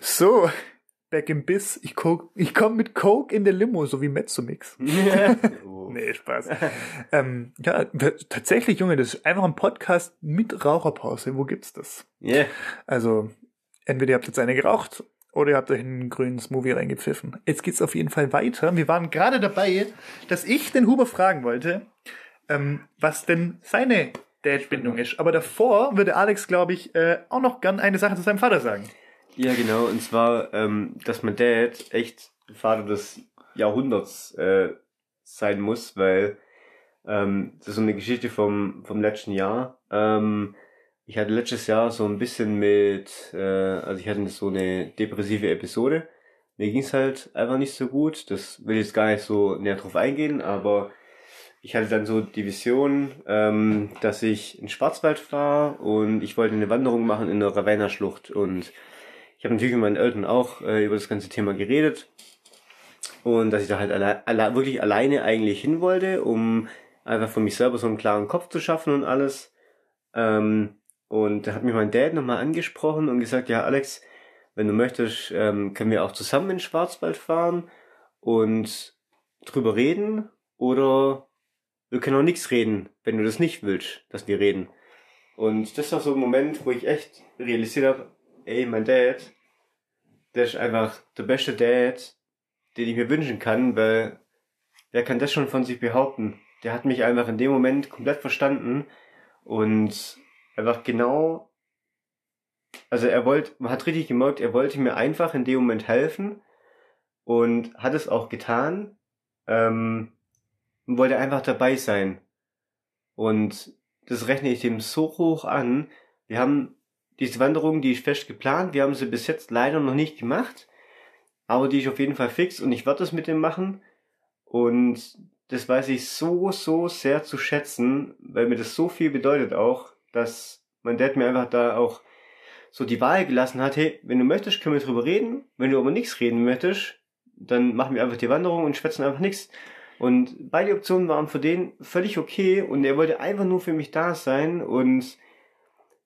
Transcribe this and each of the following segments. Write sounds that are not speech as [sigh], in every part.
So, back in Biss. Ich, guck- ich komme mit Coke in der Limo, so wie Mezzomix. oh. [laughs] [laughs] Nee, Spaß. ähm, ja, tatsächlich, Junge, das ist einfach ein Podcast mit Raucherpause. Wo gibt's das? Yeah. Also, entweder ihr habt jetzt eine geraucht oder ihr habt euch einen grünen Smoothie reingepfiffen. Jetzt geht's auf jeden Fall weiter. Wir waren gerade dabei, dass ich den Huber fragen wollte, ähm, was denn seine Dad-Bindung ist. Aber davor würde Alex, glaube ich, äh, auch noch gern eine Sache zu seinem Vater sagen. Ja, genau. Und zwar, ähm, dass mein Dad echt Vater des Jahrhunderts äh, sein muss, weil ähm, das ist so eine Geschichte vom, vom letzten Jahr. Ähm, ich hatte letztes Jahr so ein bisschen mit, äh, also ich hatte so eine depressive Episode. Mir ging's halt einfach nicht so gut. Das will ich jetzt gar nicht so näher drauf eingehen, aber ich hatte dann so die Vision, ähm, dass ich in Schwarzwald war und ich wollte eine Wanderung machen in der Ravenna-Schlucht und ich habe natürlich mit meinen Eltern auch äh, über das ganze Thema geredet und dass ich da halt alle, alle, wirklich alleine eigentlich hin wollte, um einfach für mich selber so einen klaren Kopf zu schaffen und alles. Ähm, und da hat mich mein Dad nochmal angesprochen und gesagt, ja Alex, wenn du möchtest, ähm, können wir auch zusammen in Schwarzwald fahren und drüber reden oder wir können auch nichts reden, wenn du das nicht willst, dass wir reden. Und das war so ein Moment, wo ich echt realisiert habe, ey, mein Dad, der ist einfach der beste Dad, den ich mir wünschen kann, weil wer kann das schon von sich behaupten? Der hat mich einfach in dem Moment komplett verstanden und einfach genau, also er wollte, man hat richtig gemerkt, er wollte mir einfach in dem Moment helfen und hat es auch getan, ähm, und wollte einfach dabei sein. Und das rechne ich dem so hoch an. Wir haben diese Wanderung, die ist fest geplant. Wir haben sie bis jetzt leider noch nicht gemacht. Aber die ist auf jeden Fall fix und ich werde das mit dem machen. Und das weiß ich so, so sehr zu schätzen, weil mir das so viel bedeutet auch, dass mein Dad mir einfach da auch so die Wahl gelassen hat, hey, wenn du möchtest, können wir drüber reden. Wenn du aber nichts reden möchtest, dann machen wir einfach die Wanderung und schwätzen einfach nichts. Und beide Optionen waren für den völlig okay und er wollte einfach nur für mich da sein und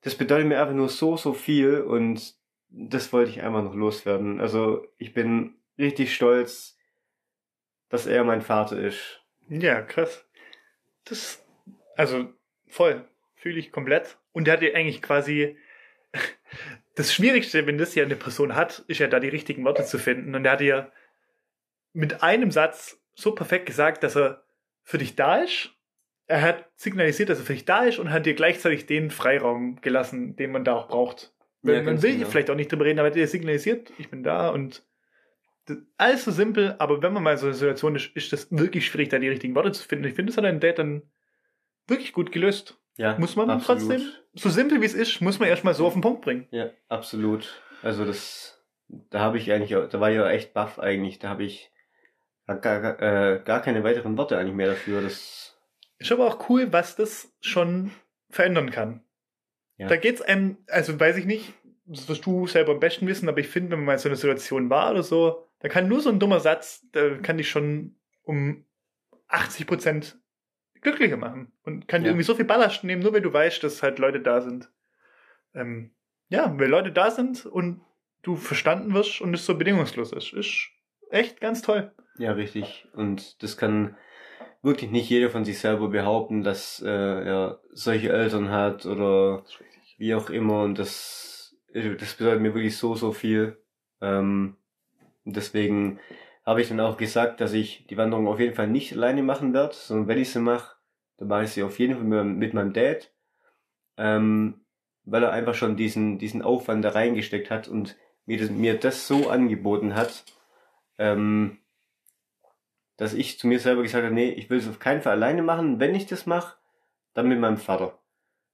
das bedeutet mir einfach nur so, so viel und das wollte ich einfach noch loswerden. Also ich bin richtig stolz, dass er mein Vater ist. Ja, krass. Das, also voll, fühle ich komplett. Und der hat ja eigentlich quasi [laughs] das Schwierigste, wenn das ja eine Person hat, ist ja da die richtigen Worte zu finden. Und er hat ja mit einem Satz so perfekt gesagt, dass er für dich da ist. Er hat signalisiert, dass er dich da ist und hat dir gleichzeitig den Freiraum gelassen, den man da auch braucht. Ja, man will genau. vielleicht auch nicht drüber reden, aber er hat dir signalisiert, ich bin da und alles so simpel, aber wenn man mal so eine Situation ist, ist das wirklich schwierig, da die richtigen Worte zu finden. Ich finde, das hat dein Dad dann wirklich gut gelöst. Ja, Muss man absolut. trotzdem, so simpel wie es ist, muss man erstmal so auf den Punkt bringen. Ja, absolut. Also das, da habe ich eigentlich, da war ich ja echt baff eigentlich. Da habe ich gar, gar, äh, gar keine weiteren Worte eigentlich mehr dafür. Das, Ist aber auch cool, was das schon verändern kann. Ja. Da geht's einem, also weiß ich nicht, das wirst du selber am besten wissen, aber ich finde, wenn man mal in so einer Situation war oder so, da kann nur so ein dummer Satz, da kann dich schon um 80 Prozent glücklicher machen und kann dir Ja. irgendwie so viel Ballast nehmen, nur wenn du weißt, dass halt Leute da sind. Ähm, ja, wenn Leute da sind und du verstanden wirst und es so bedingungslos ist, ist echt ganz toll. ja, richtig. Und das kann wirklich nicht jeder von sich selber behaupten, dass äh, er solche Eltern hat oder wie auch immer. Und das, äh, das bedeutet mir wirklich so, so viel. Ähm, deswegen habe ich dann auch gesagt, dass ich die Wanderung auf jeden Fall nicht alleine machen werde, sondern wenn ich sie mache, dann mache ich sie auf jeden Fall mit, mit meinem Dad. Ähm, weil er einfach schon diesen, diesen Aufwand da reingesteckt hat und mir das, mir das so angeboten hat, ähm, dass ich zu mir selber gesagt habe, nee, ich will es auf keinen Fall alleine machen. Wenn ich das mache, dann mit meinem Vater.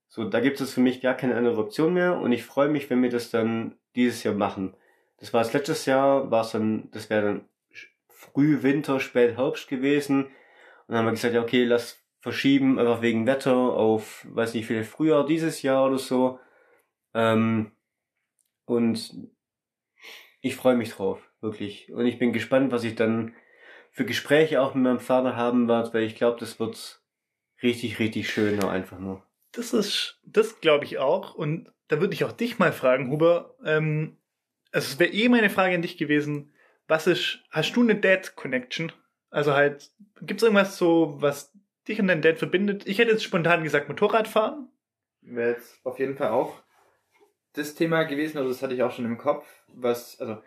So, da gibt es für mich gar keine andere Option mehr und ich freue mich, wenn wir das dann dieses Jahr machen. Das war es letztes Jahr, war es dann, das wäre dann früh Winter, spät Herbst gewesen. Und dann haben wir gesagt, ja, okay, lass verschieben, einfach wegen Wetter auf, weiß nicht, vielleicht Frühjahr dieses Jahr oder so. Ähm, und ich freue mich drauf, wirklich. Und ich bin gespannt, was ich dann für Gespräche auch mit meinem Vater haben werde, weil ich glaube, das wird richtig, richtig schön, einfach nur. Das ist, das glaube ich auch. Und da würde ich auch dich mal fragen, Huber. Ähm, also es wäre eh meine Frage an dich gewesen, was ist, hast du eine Dad-Connection? Also halt, gibt's irgendwas so, was dich und dein Dad verbindet? Ich hätte jetzt spontan gesagt Motorradfahren. Wäre jetzt auf jeden Fall auch das Thema gewesen, also das hatte ich auch schon im Kopf, was, also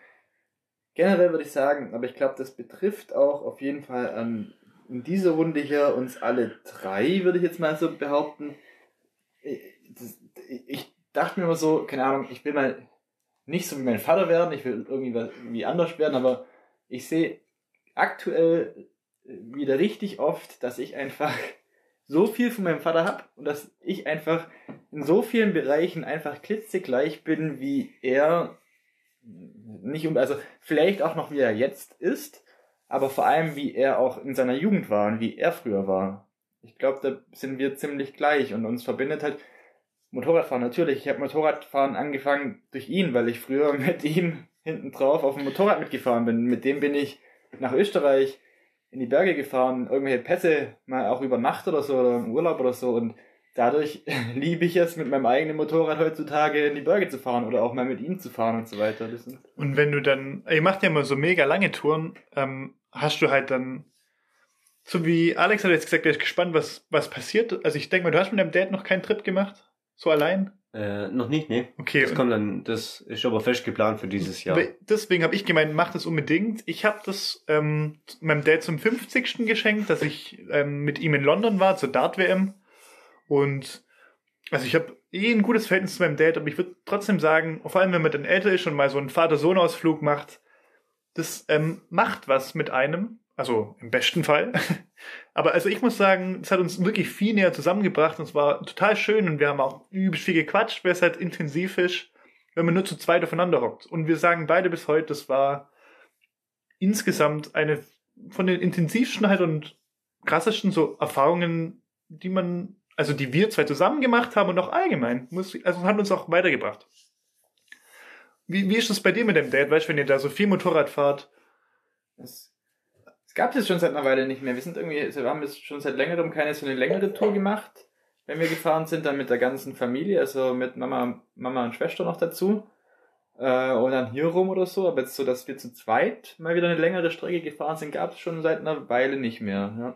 generell würde ich sagen, aber ich glaube, das betrifft auch auf jeden Fall an in dieser Runde hier uns alle drei, würde ich jetzt mal so behaupten. Ich, das, ich dachte mir immer so, keine Ahnung, ich will mal nicht so wie mein Vater werden, ich will irgendwie, irgendwie anders werden, aber ich sehe aktuell wieder richtig oft, dass ich einfach [laughs] so viel von meinem Vater habe und dass ich einfach in so vielen Bereichen einfach klitzegleich bin, wie er nicht um, also vielleicht auch noch wie er jetzt ist, aber vor allem wie er auch in seiner Jugend war und wie er früher war. Ich glaube, da sind wir ziemlich gleich und uns verbindet halt Motorradfahren. Natürlich, ich habe Motorradfahren angefangen durch ihn, weil ich früher [laughs] mit ihm hinten drauf auf dem Motorrad mitgefahren bin. Mit dem bin ich nach Österreich in die Berge gefahren, irgendwelche Pässe mal auch über Nacht oder so oder im Urlaub oder so und dadurch [laughs] liebe ich es, mit meinem eigenen Motorrad heutzutage in die Berge zu fahren oder auch mal mit ihm zu fahren und so weiter. und wenn du dann, ihr macht ja immer so mega lange Touren, ähm, hast du halt dann, so wie Alex hat jetzt gesagt, er ist gespannt, was, was passiert. Also ich denke mal, du hast mit deinem Dad noch keinen Trip gemacht? So allein? Äh, noch nicht, nee. Okay. Das kommt dann, das ist aber fest geplant für dieses Jahr. Deswegen habe ich gemeint, mach das unbedingt. Ich habe das ähm, meinem Dad zum 50. geschenkt, dass ich ähm, mit ihm in London war, zur Dart-WM. Und also ich habe eh ein gutes Verhältnis zu meinem Dad, aber ich würde trotzdem sagen, vor allem wenn man dann älter ist und mal so einen Vater-Sohn-Ausflug macht, das ähm, macht was mit einem. Also im besten Fall. [laughs] Aber also ich muss sagen, es hat uns wirklich viel näher zusammengebracht und es war total schön und wir haben auch übelst viel gequatscht, weil es halt intensiv ist, wenn man nur zu zweit aufeinander hockt. Und wir sagen beide bis heute, das war insgesamt eine von den intensivsten halt und krassesten so Erfahrungen, die man, also die wir zwei zusammen gemacht haben und auch allgemein, muss, also hat uns auch weitergebracht. Wie, wie ist das bei dir mit dem Date? Weißt du, wenn ihr da so viel Motorrad fahrt? Es es gab es schon seit einer Weile nicht mehr. Wir sind irgendwie, also wir haben jetzt schon seit längerem keine so eine längere Tour gemacht. Wenn wir gefahren sind, dann mit der ganzen Familie, also mit Mama, Mama und Schwester noch dazu. Äh, und dann hier rum oder so. Aber jetzt so, dass wir zu zweit mal wieder eine längere Strecke gefahren sind, gab es schon seit einer Weile nicht mehr.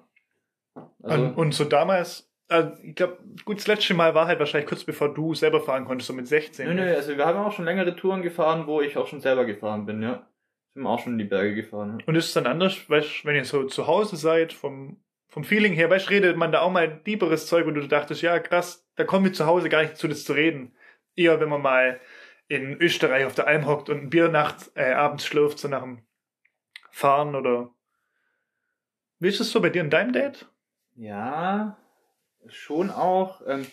Ja. Also, und, und so damals, also ich glaube, gut, das letzte Mal war halt wahrscheinlich kurz bevor du selber fahren konntest, so mit 16. Nö, nö, also wir haben auch schon längere Touren gefahren, wo ich auch schon selber gefahren bin, ja. Sind auch schon in die Berge gefahren. Und ist es dann anders, weißt, wenn ihr so zu Hause seid, vom, vom Feeling her, weißt, redet man da auch mal tieferes Zeug und du dachtest, ja, krass, da kommen wir zu Hause gar nicht zu, das zu reden. Eher, wenn man mal in Österreich auf der Alm hockt und ein Bier nachts, äh, abends schlürft, so nach dem Fahren oder. Wie ist es so bei dir in deinem Date? Ja, schon auch. Ähm,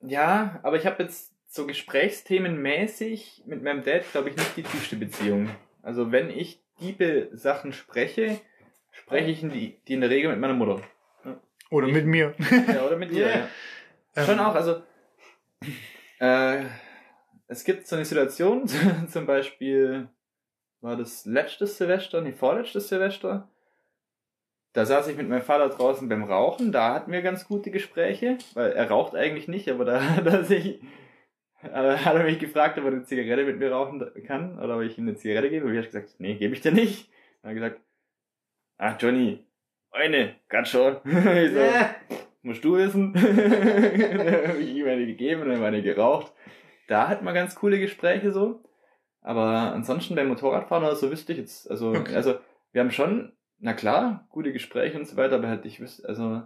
ja, aber ich habe jetzt so gesprächsthemenmäßig mit meinem Dad, glaube ich, nicht die tiefste Beziehung. Also wenn ich diebe Sachen spreche, spreche ich die, die in der Regel mit meiner Mutter. Oder ich, mit mir. Ja, oder mit dir, ja. ja. [laughs] Schon auch, also äh, es gibt so eine Situation, [laughs] zum Beispiel war das letztes Silvester, nee, vorletztes Silvester. Da saß ich mit meinem Vater draußen beim Rauchen, da hatten wir ganz gute Gespräche, weil er raucht eigentlich nicht, aber da [laughs] hat er sich hat er mich gefragt, ob er eine Zigarette mit mir rauchen kann oder ob ich ihm eine Zigarette gebe. Und ich habe gesagt, nee, gebe ich dir nicht. Dann hat er gesagt, ach Johnny, eine, ganz schon. [laughs] ich so, ja. [laughs] musst du wissen. dann habe ich ihm eine gegeben und dann eine geraucht. Da hat man ganz coole Gespräche so. Aber ansonsten beim Motorradfahren oder so wüsste ich jetzt, also, okay. also wir haben schon, na klar, gute Gespräche und so weiter, aber halt ich wüsste, also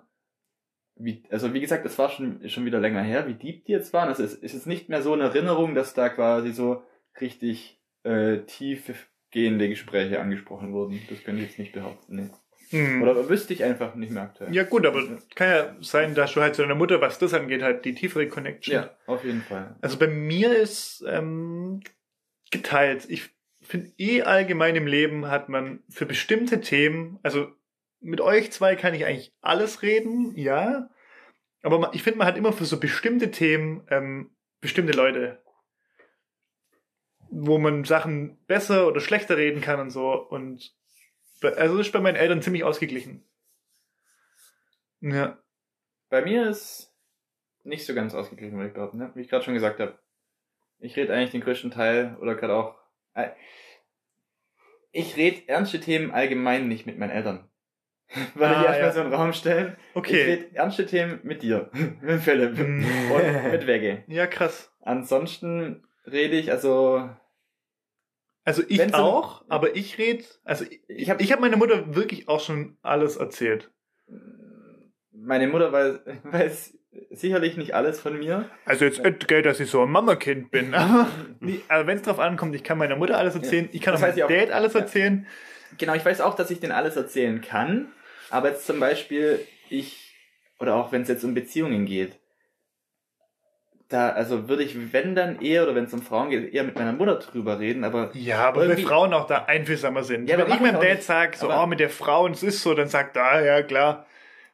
wie, also wie gesagt, es war schon, schon wieder länger her, wie deep die jetzt waren. Also es ist jetzt nicht mehr so eine Erinnerung, dass da quasi so richtig äh, tiefgehende Gespräche angesprochen wurden. Das könnte ich jetzt nicht behaupten. Nee. Hm. Oder wüsste ich einfach nicht mehr aktuell. Ja gut, aber kann ja sein, dass du halt zu deiner Mutter, was das angeht, halt die tiefere Connection. Ja, auf jeden Fall. Also bei mir ist ähm, geteilt. Ich finde eh allgemein im Leben hat man für bestimmte Themen, also mit euch zwei kann ich eigentlich alles reden, ja. Aber ich finde, man hat immer für so bestimmte Themen ähm, bestimmte Leute, wo man Sachen besser oder schlechter reden kann und so. Und also das ist bei meinen Eltern ziemlich ausgeglichen. Ja. Bei mir ist nicht so ganz ausgeglichen, würde ich behaupten, ne? wie ich gerade schon gesagt habe. Ich rede eigentlich den größten Teil oder gerade auch. Äh, Ich rede ernste Themen allgemein nicht mit meinen Eltern. [laughs] Weil Ah, ich erstmal ja. so einen Raum stellen. Ich Okay. rede ernste Themen mit dir, [laughs] mit Philipp Hm. [laughs] und mit Wegge. Ja, krass. Ansonsten rede ich, also Also ich Wenn's um- auch, aber ich rede, also ich, Ich ich hab- habe ich hab meiner Mutter wirklich auch schon alles erzählt. meine Mutter weiß, weiß sicherlich nicht alles von mir. Also jetzt nicht, gell, dass ich so ein Mamakind bin, [laughs] aber, wenn es drauf ankommt, ich kann meiner Mutter alles erzählen, ich kann Das auch meinem. Dad alles Ja. erzählen. Genau, ich weiß auch, dass ich den alles erzählen kann. Aber jetzt zum Beispiel, ich, oder auch wenn es jetzt um Beziehungen geht, da, also würde ich, wenn dann eher, oder wenn es um Frauen geht, eher mit meiner Mutter drüber reden, aber Ja, aber wenn Frauen auch da einfühlsamer sind. Ja, wenn ich meinem Dad nicht. sag, so, oh, mit der Frau und es ist so, dann sagt er, ah, ja, klar.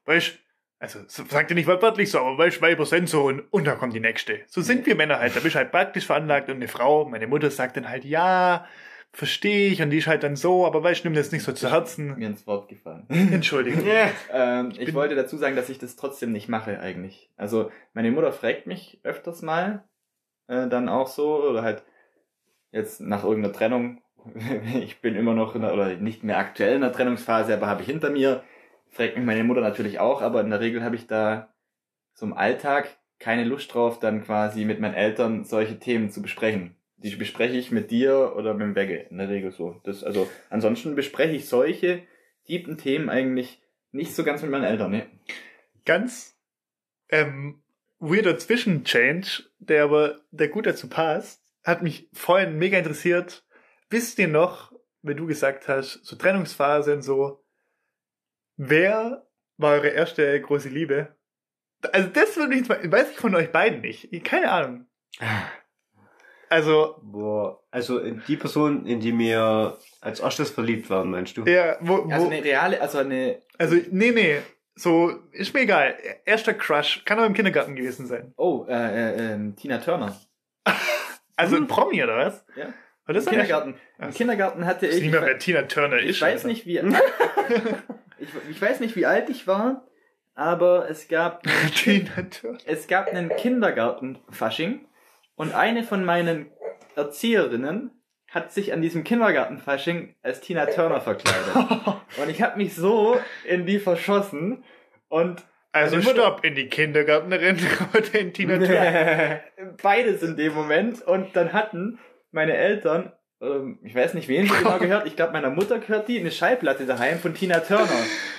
Weißt also so- sagt er nicht wortwörtlich so, aber weißt Weiber sind so und, und dann kommt die nächste. So sind wir Männer halt. Da bist du halt praktisch veranlagt und eine Frau, meine Mutter sagt dann halt, ja, verstehe ich und die ist halt dann so, aber weißt nimm das nicht so zu Herzen. mir ins Wort gefallen. Entschuldigung. [laughs] ähm, ich bin- wollte dazu sagen, dass ich das trotzdem nicht mache eigentlich. Also meine Mutter fragt mich öfters mal, äh, dann auch so, oder halt jetzt nach irgendeiner Trennung, [laughs] ich bin immer noch in einer, oder nicht mehr aktuell in einer Trennungsphase, aber habe ich hinter mir, fragt mich meine Mutter natürlich auch, aber in der Regel habe ich da so im Alltag keine Lust drauf, dann quasi mit meinen Eltern solche Themen zu besprechen. Die bespreche ich mit dir oder mit dem Wegge, in der Regel so. Das, also, ansonsten bespreche ich solche tiefen Themen eigentlich nicht so ganz mit meinen Eltern, ne? Ganz ähm, weirder Zwischenchange, der aber der gut dazu passt, hat mich vorhin mega interessiert. Wisst ihr noch, wenn du gesagt hast, so Trennungsphase und so, wer war eure erste große Liebe? Also das würde ich, weiß ich von euch beiden nicht. Keine Ahnung. Also, Boah, also die Person, in die wir als erstes verliebt waren, meinst du? ja, wo, wo, Also eine reale, also eine, also, nee, nee, so, ist mir egal. Erster Crush, kann auch im Kindergarten gewesen sein. oh, äh, äh, ähm, Tina Turner. [laughs] Also Hm. ein Promi, oder was? Ja. War das Im Kindergarten. Im. Kindergarten hatte Ich nicht mehr, wer Tina Turner ist. ich weiß Alter. nicht wie, [laughs] ich, ich weiß nicht wie alt ich war, aber es gab, [laughs] Tina Turner. es gab einen Kindergartenfasching und eine von meinen Erzieherinnen hat sich an diesem Kindergartenfasching als Tina Turner verkleidet. [laughs] Und ich habe mich so in die verschossen und Also Mutter- stopp, in die Kindergärtnerin oder in Tina Turner. beides in dem Moment und dann hatten meine Eltern, ähm, ich weiß nicht wem sie genau [laughs] gehört, ich glaube meiner Mutter gehört die, eine Schallplatte daheim von Tina Turner.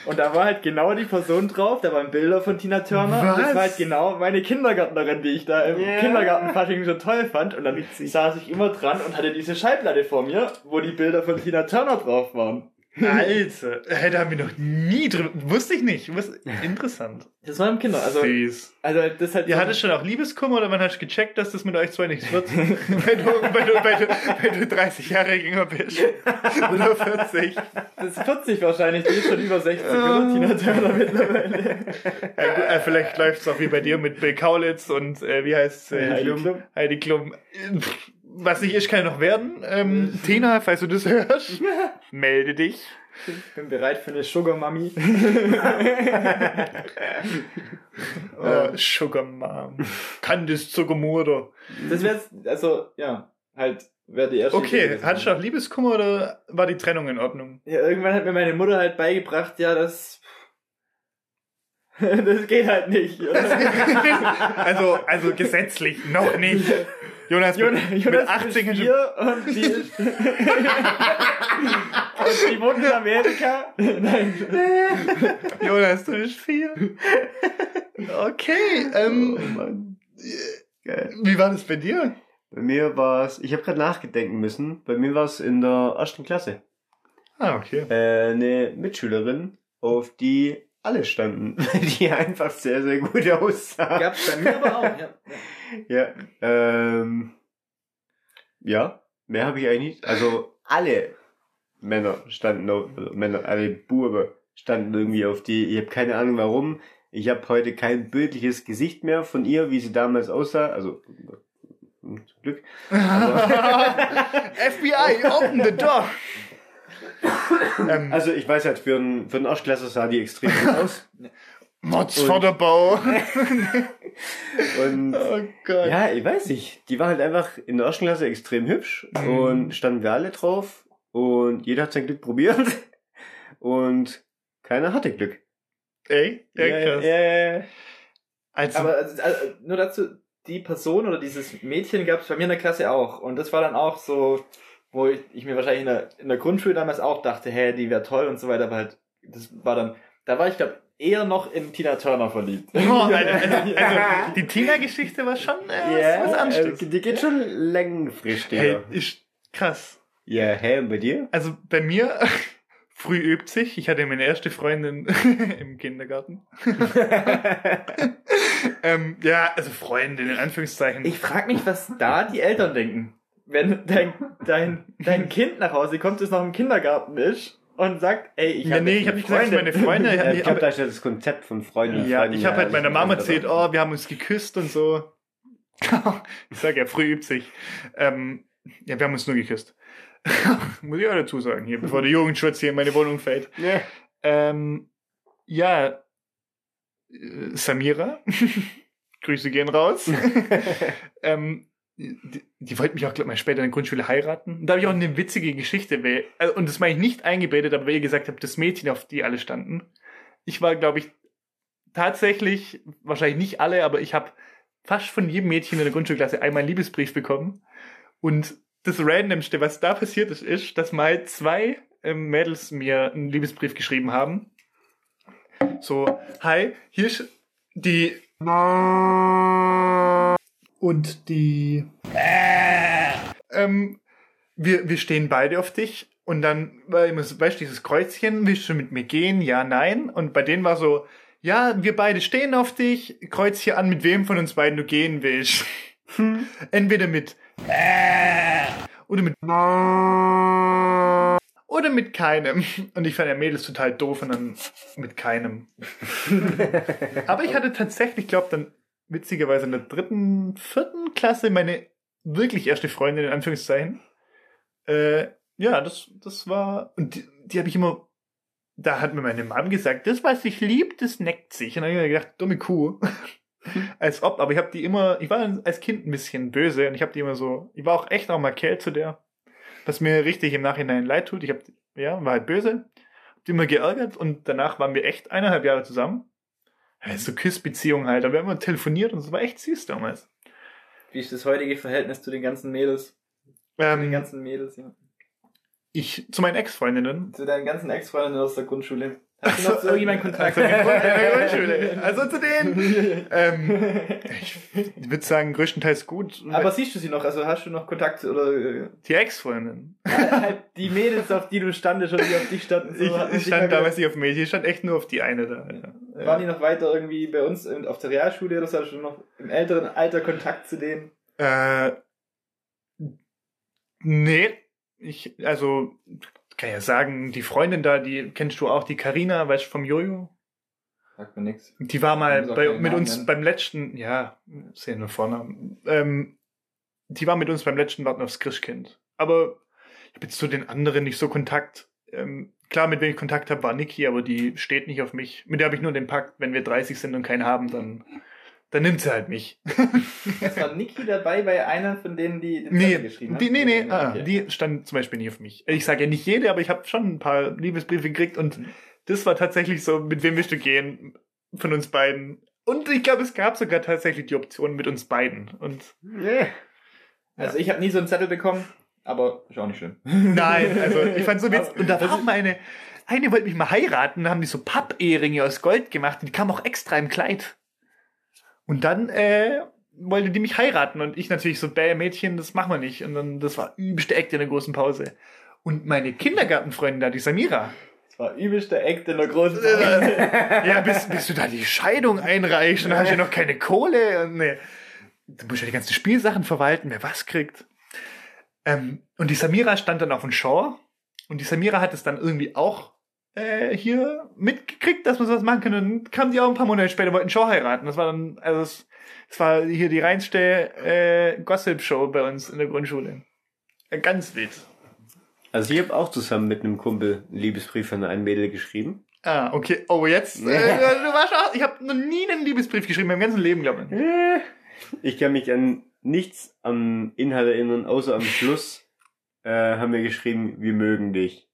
Und da war halt genau die Person drauf, da waren Bilder von Tina Turner und das Was? war halt genau meine Kindergärtnerin, die ich da im Ja. Kindergartenfasching so toll fand. Und dann saß ich immer dran und hatte diese Schallplatte vor mir, wo die Bilder von Tina Turner drauf waren. Alter, [laughs] hey, da haben wir noch nie drüber. Wusste ich nicht. Wusste, interessant. Das war im Kinder, also, Süß. also das halt Ihr so- hattet schon auch Liebeskummer oder man hat gecheckt, dass das mit euch zwei nichts wird? [laughs] wenn, du, wenn, du, wenn, du, wenn du 30 Jahre jünger bist. [laughs] Oder 40. das ist 40 wahrscheinlich, die ist schon über 60, oder? Tina Turner mittlerweile. Ja, gut, äh, vielleicht läuft es auch wie bei dir mit Bill Kaulitz und äh, wie heißt äh, Heidi Klum? Klum. Heidi Klum. Äh, Was nicht ist, kann ja noch werden. Ähm, [laughs] Tina, falls du das hörst, [laughs] melde dich. Ich bin bereit für eine Sugar Mami. [laughs] Oh, Sugar Mom. Candice Zuckermutter. Das wäre also, ja, halt, wäre die erste. Okay, hattest du auch Liebeskummer oder war die Trennung in Ordnung? Ja, irgendwann hat mir meine Mutter halt beigebracht, ja, das. [laughs] das geht halt nicht. oder? [laughs] also, also gesetzlich noch nicht. Jonas, Jonas, mit, Jonas mit 18 ist vier und die ist. [laughs] und die wohnt in Amerika. Nein. Jonas, du bist vier. Okay, ähm, Oh wie war das bei dir? Bei mir war es, ich habe gerade nachgedenken müssen, bei mir war es in der ersten Klasse. Ah, okay. Äh, eine Mitschülerin, auf die alle standen, [laughs] weil die einfach sehr, sehr gut aussah. Gab's bei mir aber auch, ja. Ja, ähm, ja, mehr habe ich eigentlich nicht. Also alle Männer standen auf, also Männer, alle Buben standen irgendwie auf die. Ich habe keine Ahnung warum. Ich habe heute kein bildliches Gesicht mehr von ihr, wie sie damals aussah. Also zum Glück. [laughs] [laughs] FBI, open the door. [coughs] ähm, Also ich weiß halt, für einen, für einen Erstklässler sah die extrem gut aus. [coughs] Mods vor der Bau. und [laughs] [laughs] Oh Gott. ja, ich weiß nicht. Die war halt einfach in der ersten Klasse extrem hübsch Mhm. und standen wir alle drauf und jeder hat sein Glück probiert [laughs] und keiner hatte Glück. Ey, ja, krass. ja, ja, ja. Also, Aber also, also, nur dazu, die Person oder dieses Mädchen gab es bei mir in der Klasse auch. Und das war dann auch so, wo ich, ich mir wahrscheinlich in der, in der Grundschule damals auch dachte, hä, die wäre toll und so weiter, aber halt, das war dann, da war ich glaube eher noch in Tina Turner verliebt. [laughs] oh, also, also, die Tina-Geschichte war schon äh, Ja, was, also, Anständiges. die geht schon längenfristig. Hey, ist krass. Ja, hä, und bei dir? Also bei mir, [laughs] früh übt sich. Ich hatte meine erste Freundin [laughs] im Kindergarten. ähm, ja, also Freundin in Anführungszeichen. Ich frag mich, was da die Eltern denken. Wenn dein, dein, [laughs] dein Kind nach Hause kommt, das noch im Kindergarten ist und sagt, ey, ich ja, hab nee, ich habe eine nicht gesagt, Freundin. meine Freunde. [laughs] Ich Ja, hab, ich glaube, hab, ja das Konzept von Freunden. und ja, Freunden ich habe halt meiner Mama erzählt, oh, wir haben uns geküsst und so. [laughs] ich sage ja, früh übt sich. Ähm, ja, wir haben uns nur geküsst. Muss ich auch dazu sagen, hier, bevor der Jugendschutz hier in meine Wohnung fällt. ja. Ähm, ja, äh, Samira, Grüße gehen raus. ähm, die, die wollte mich auch, glaube ich, mal später in der Grundschule heiraten. Und da habe ich auch eine witzige Geschichte, weil, also, und das meine ich nicht eingebetet, aber weil ihr gesagt habt, das Mädchen, auf die alle standen. Ich war, glaube ich, tatsächlich, wahrscheinlich nicht alle, aber ich habe fast von jedem Mädchen in der Grundschulklasse einmal einen Liebesbrief bekommen. Und das Randomste, was da passiert ist, ist, dass mal zwei ähm, Mädels mir einen Liebesbrief geschrieben haben. So, hi, hier ist die und die ähm, wir, wir stehen beide auf dich und dann war immer so, weißt du, dieses Kreuzchen, willst du mit mir gehen? Ja, nein. Und bei denen war so, ja, wir beide stehen auf dich, kreuz hier an, mit wem von uns beiden du gehen willst. [laughs] Entweder mit oder mit oder mit keinem. Und ich fand der Mädels total doof und dann mit keinem. [laughs] Aber ich hatte tatsächlich, glaube dann witzigerweise in der dritten, vierten Klasse meine wirklich erste Freundin in Anführungszeichen. Äh, ja, das, das war und die, die habe ich immer. Da hat mir meine Mom gesagt, das, was sich liebt, das neckt sich. Und dann habe ich mir gedacht, dumme Kuh. [laughs] als ob, aber ich habe die immer, ich war als Kind ein bisschen böse und ich habe die immer so, ich war auch echt auch mal Kerl zu der, was mir richtig im Nachhinein leid tut. Ich habe, ja, war halt böse, hab die immer geärgert und danach waren wir echt eineinhalb Jahre zusammen. Ja, so Küssbeziehung halt, aber wir haben immer telefoniert und es war echt süß damals. Wie ist das heutige Verhältnis zu den ganzen Mädels? Zu den Ähm, ganzen Mädels, ja. ich, zu meinen Ex-Freundinnen. Zu deinen ganzen Ex-Freundinnen aus der Grundschule. Hast du noch Kontakt? Also, in der Grundschule. Also zu denen. Ähm, ich würde sagen, größtenteils gut. Aber siehst du sie noch? Also hast du noch Kontakt oder äh, die Ex-Freundin. halt die Mädels, auf die du standest und die auf dich standen? so, Ich, ich stand damals nicht auf Mädchen, ich stand echt nur auf die eine da. Ja. Waren die noch weiter irgendwie bei uns auf der Realschule oder so? Hast du noch im älteren Alter Kontakt zu denen? Äh, nee, ich, also, kann ja sagen, die Freundin da, die kennst du auch, die Karina, weißt du, vom Jojo? Sagt mir nix. Die war mal bei, mit Namen uns nennen. beim letzten, ja, ja nur Vornamen. Ähm, die war mit uns beim letzten Warten aufs Christkind. Aber ich habe jetzt zu den anderen nicht so Kontakt. Ähm, klar, mit wem ich Kontakt habe, war Niki, aber die steht nicht auf mich. Mit der habe ich nur den Pakt, wenn wir 30 sind und keinen haben, dann, dann nimmt sie halt mich. [laughs] Es war Niki dabei bei einer von denen, die den Nee, geschrieben die, hat? nee, nee, ah, Okay. die stand zum Beispiel nicht auf mich. Ich sage ja nicht jede, aber ich habe schon ein paar Liebesbriefe gekriegt und Mhm. das war tatsächlich so, mit wem willst du gehen von uns beiden? Und ich glaube, es gab sogar tatsächlich die Option mit uns beiden. Und Nee. Also ich habe nie so einen Zettel bekommen, aber ist auch nicht schlimm. nein, also ich fand so witzig. Und da war auch mal eine, eine wollte mich mal heiraten, da haben die so Pappehringe aus Gold gemacht und die kam auch extra im Kleid. Und dann äh, wollte die mich heiraten und ich natürlich so, bäh, Mädchen, das machen wir nicht. Und dann, das war übelste Act in der großen Pause. Und meine Kindergartenfreundin da, die Samira, Das war übelster Act in der großen Äh, [laughs] ja, bis, bis du da die Scheidung einreichst und dann hast du ja noch keine Kohle. Und, nee. Du musst ja die ganzen Spielsachen verwalten, wer was kriegt. Ähm, und die Samira stand dann auf dem Shaw und die Samira hat es dann irgendwie auch äh, hier mitgekriegt, dass man sowas machen kann. Und dann kam die auch ein paar Monate später, wollten Shaw heiraten. Das war dann, also es, es war hier die reinste äh, Gossip-Show bei uns in der Grundschule. Äh, Ganz wild. Also ich habe auch zusammen mit einem Kumpel einen Liebesbrief an ein Mädel geschrieben. Ah, okay. Oh, jetzt. Äh, du warst auch, ich habe noch nie einen Liebesbrief geschrieben, mein ganzes Leben, glaube ich. Äh, Ich kann mich an nichts am Inhalt erinnern, außer am Schluss äh, haben wir geschrieben, wir mögen dich.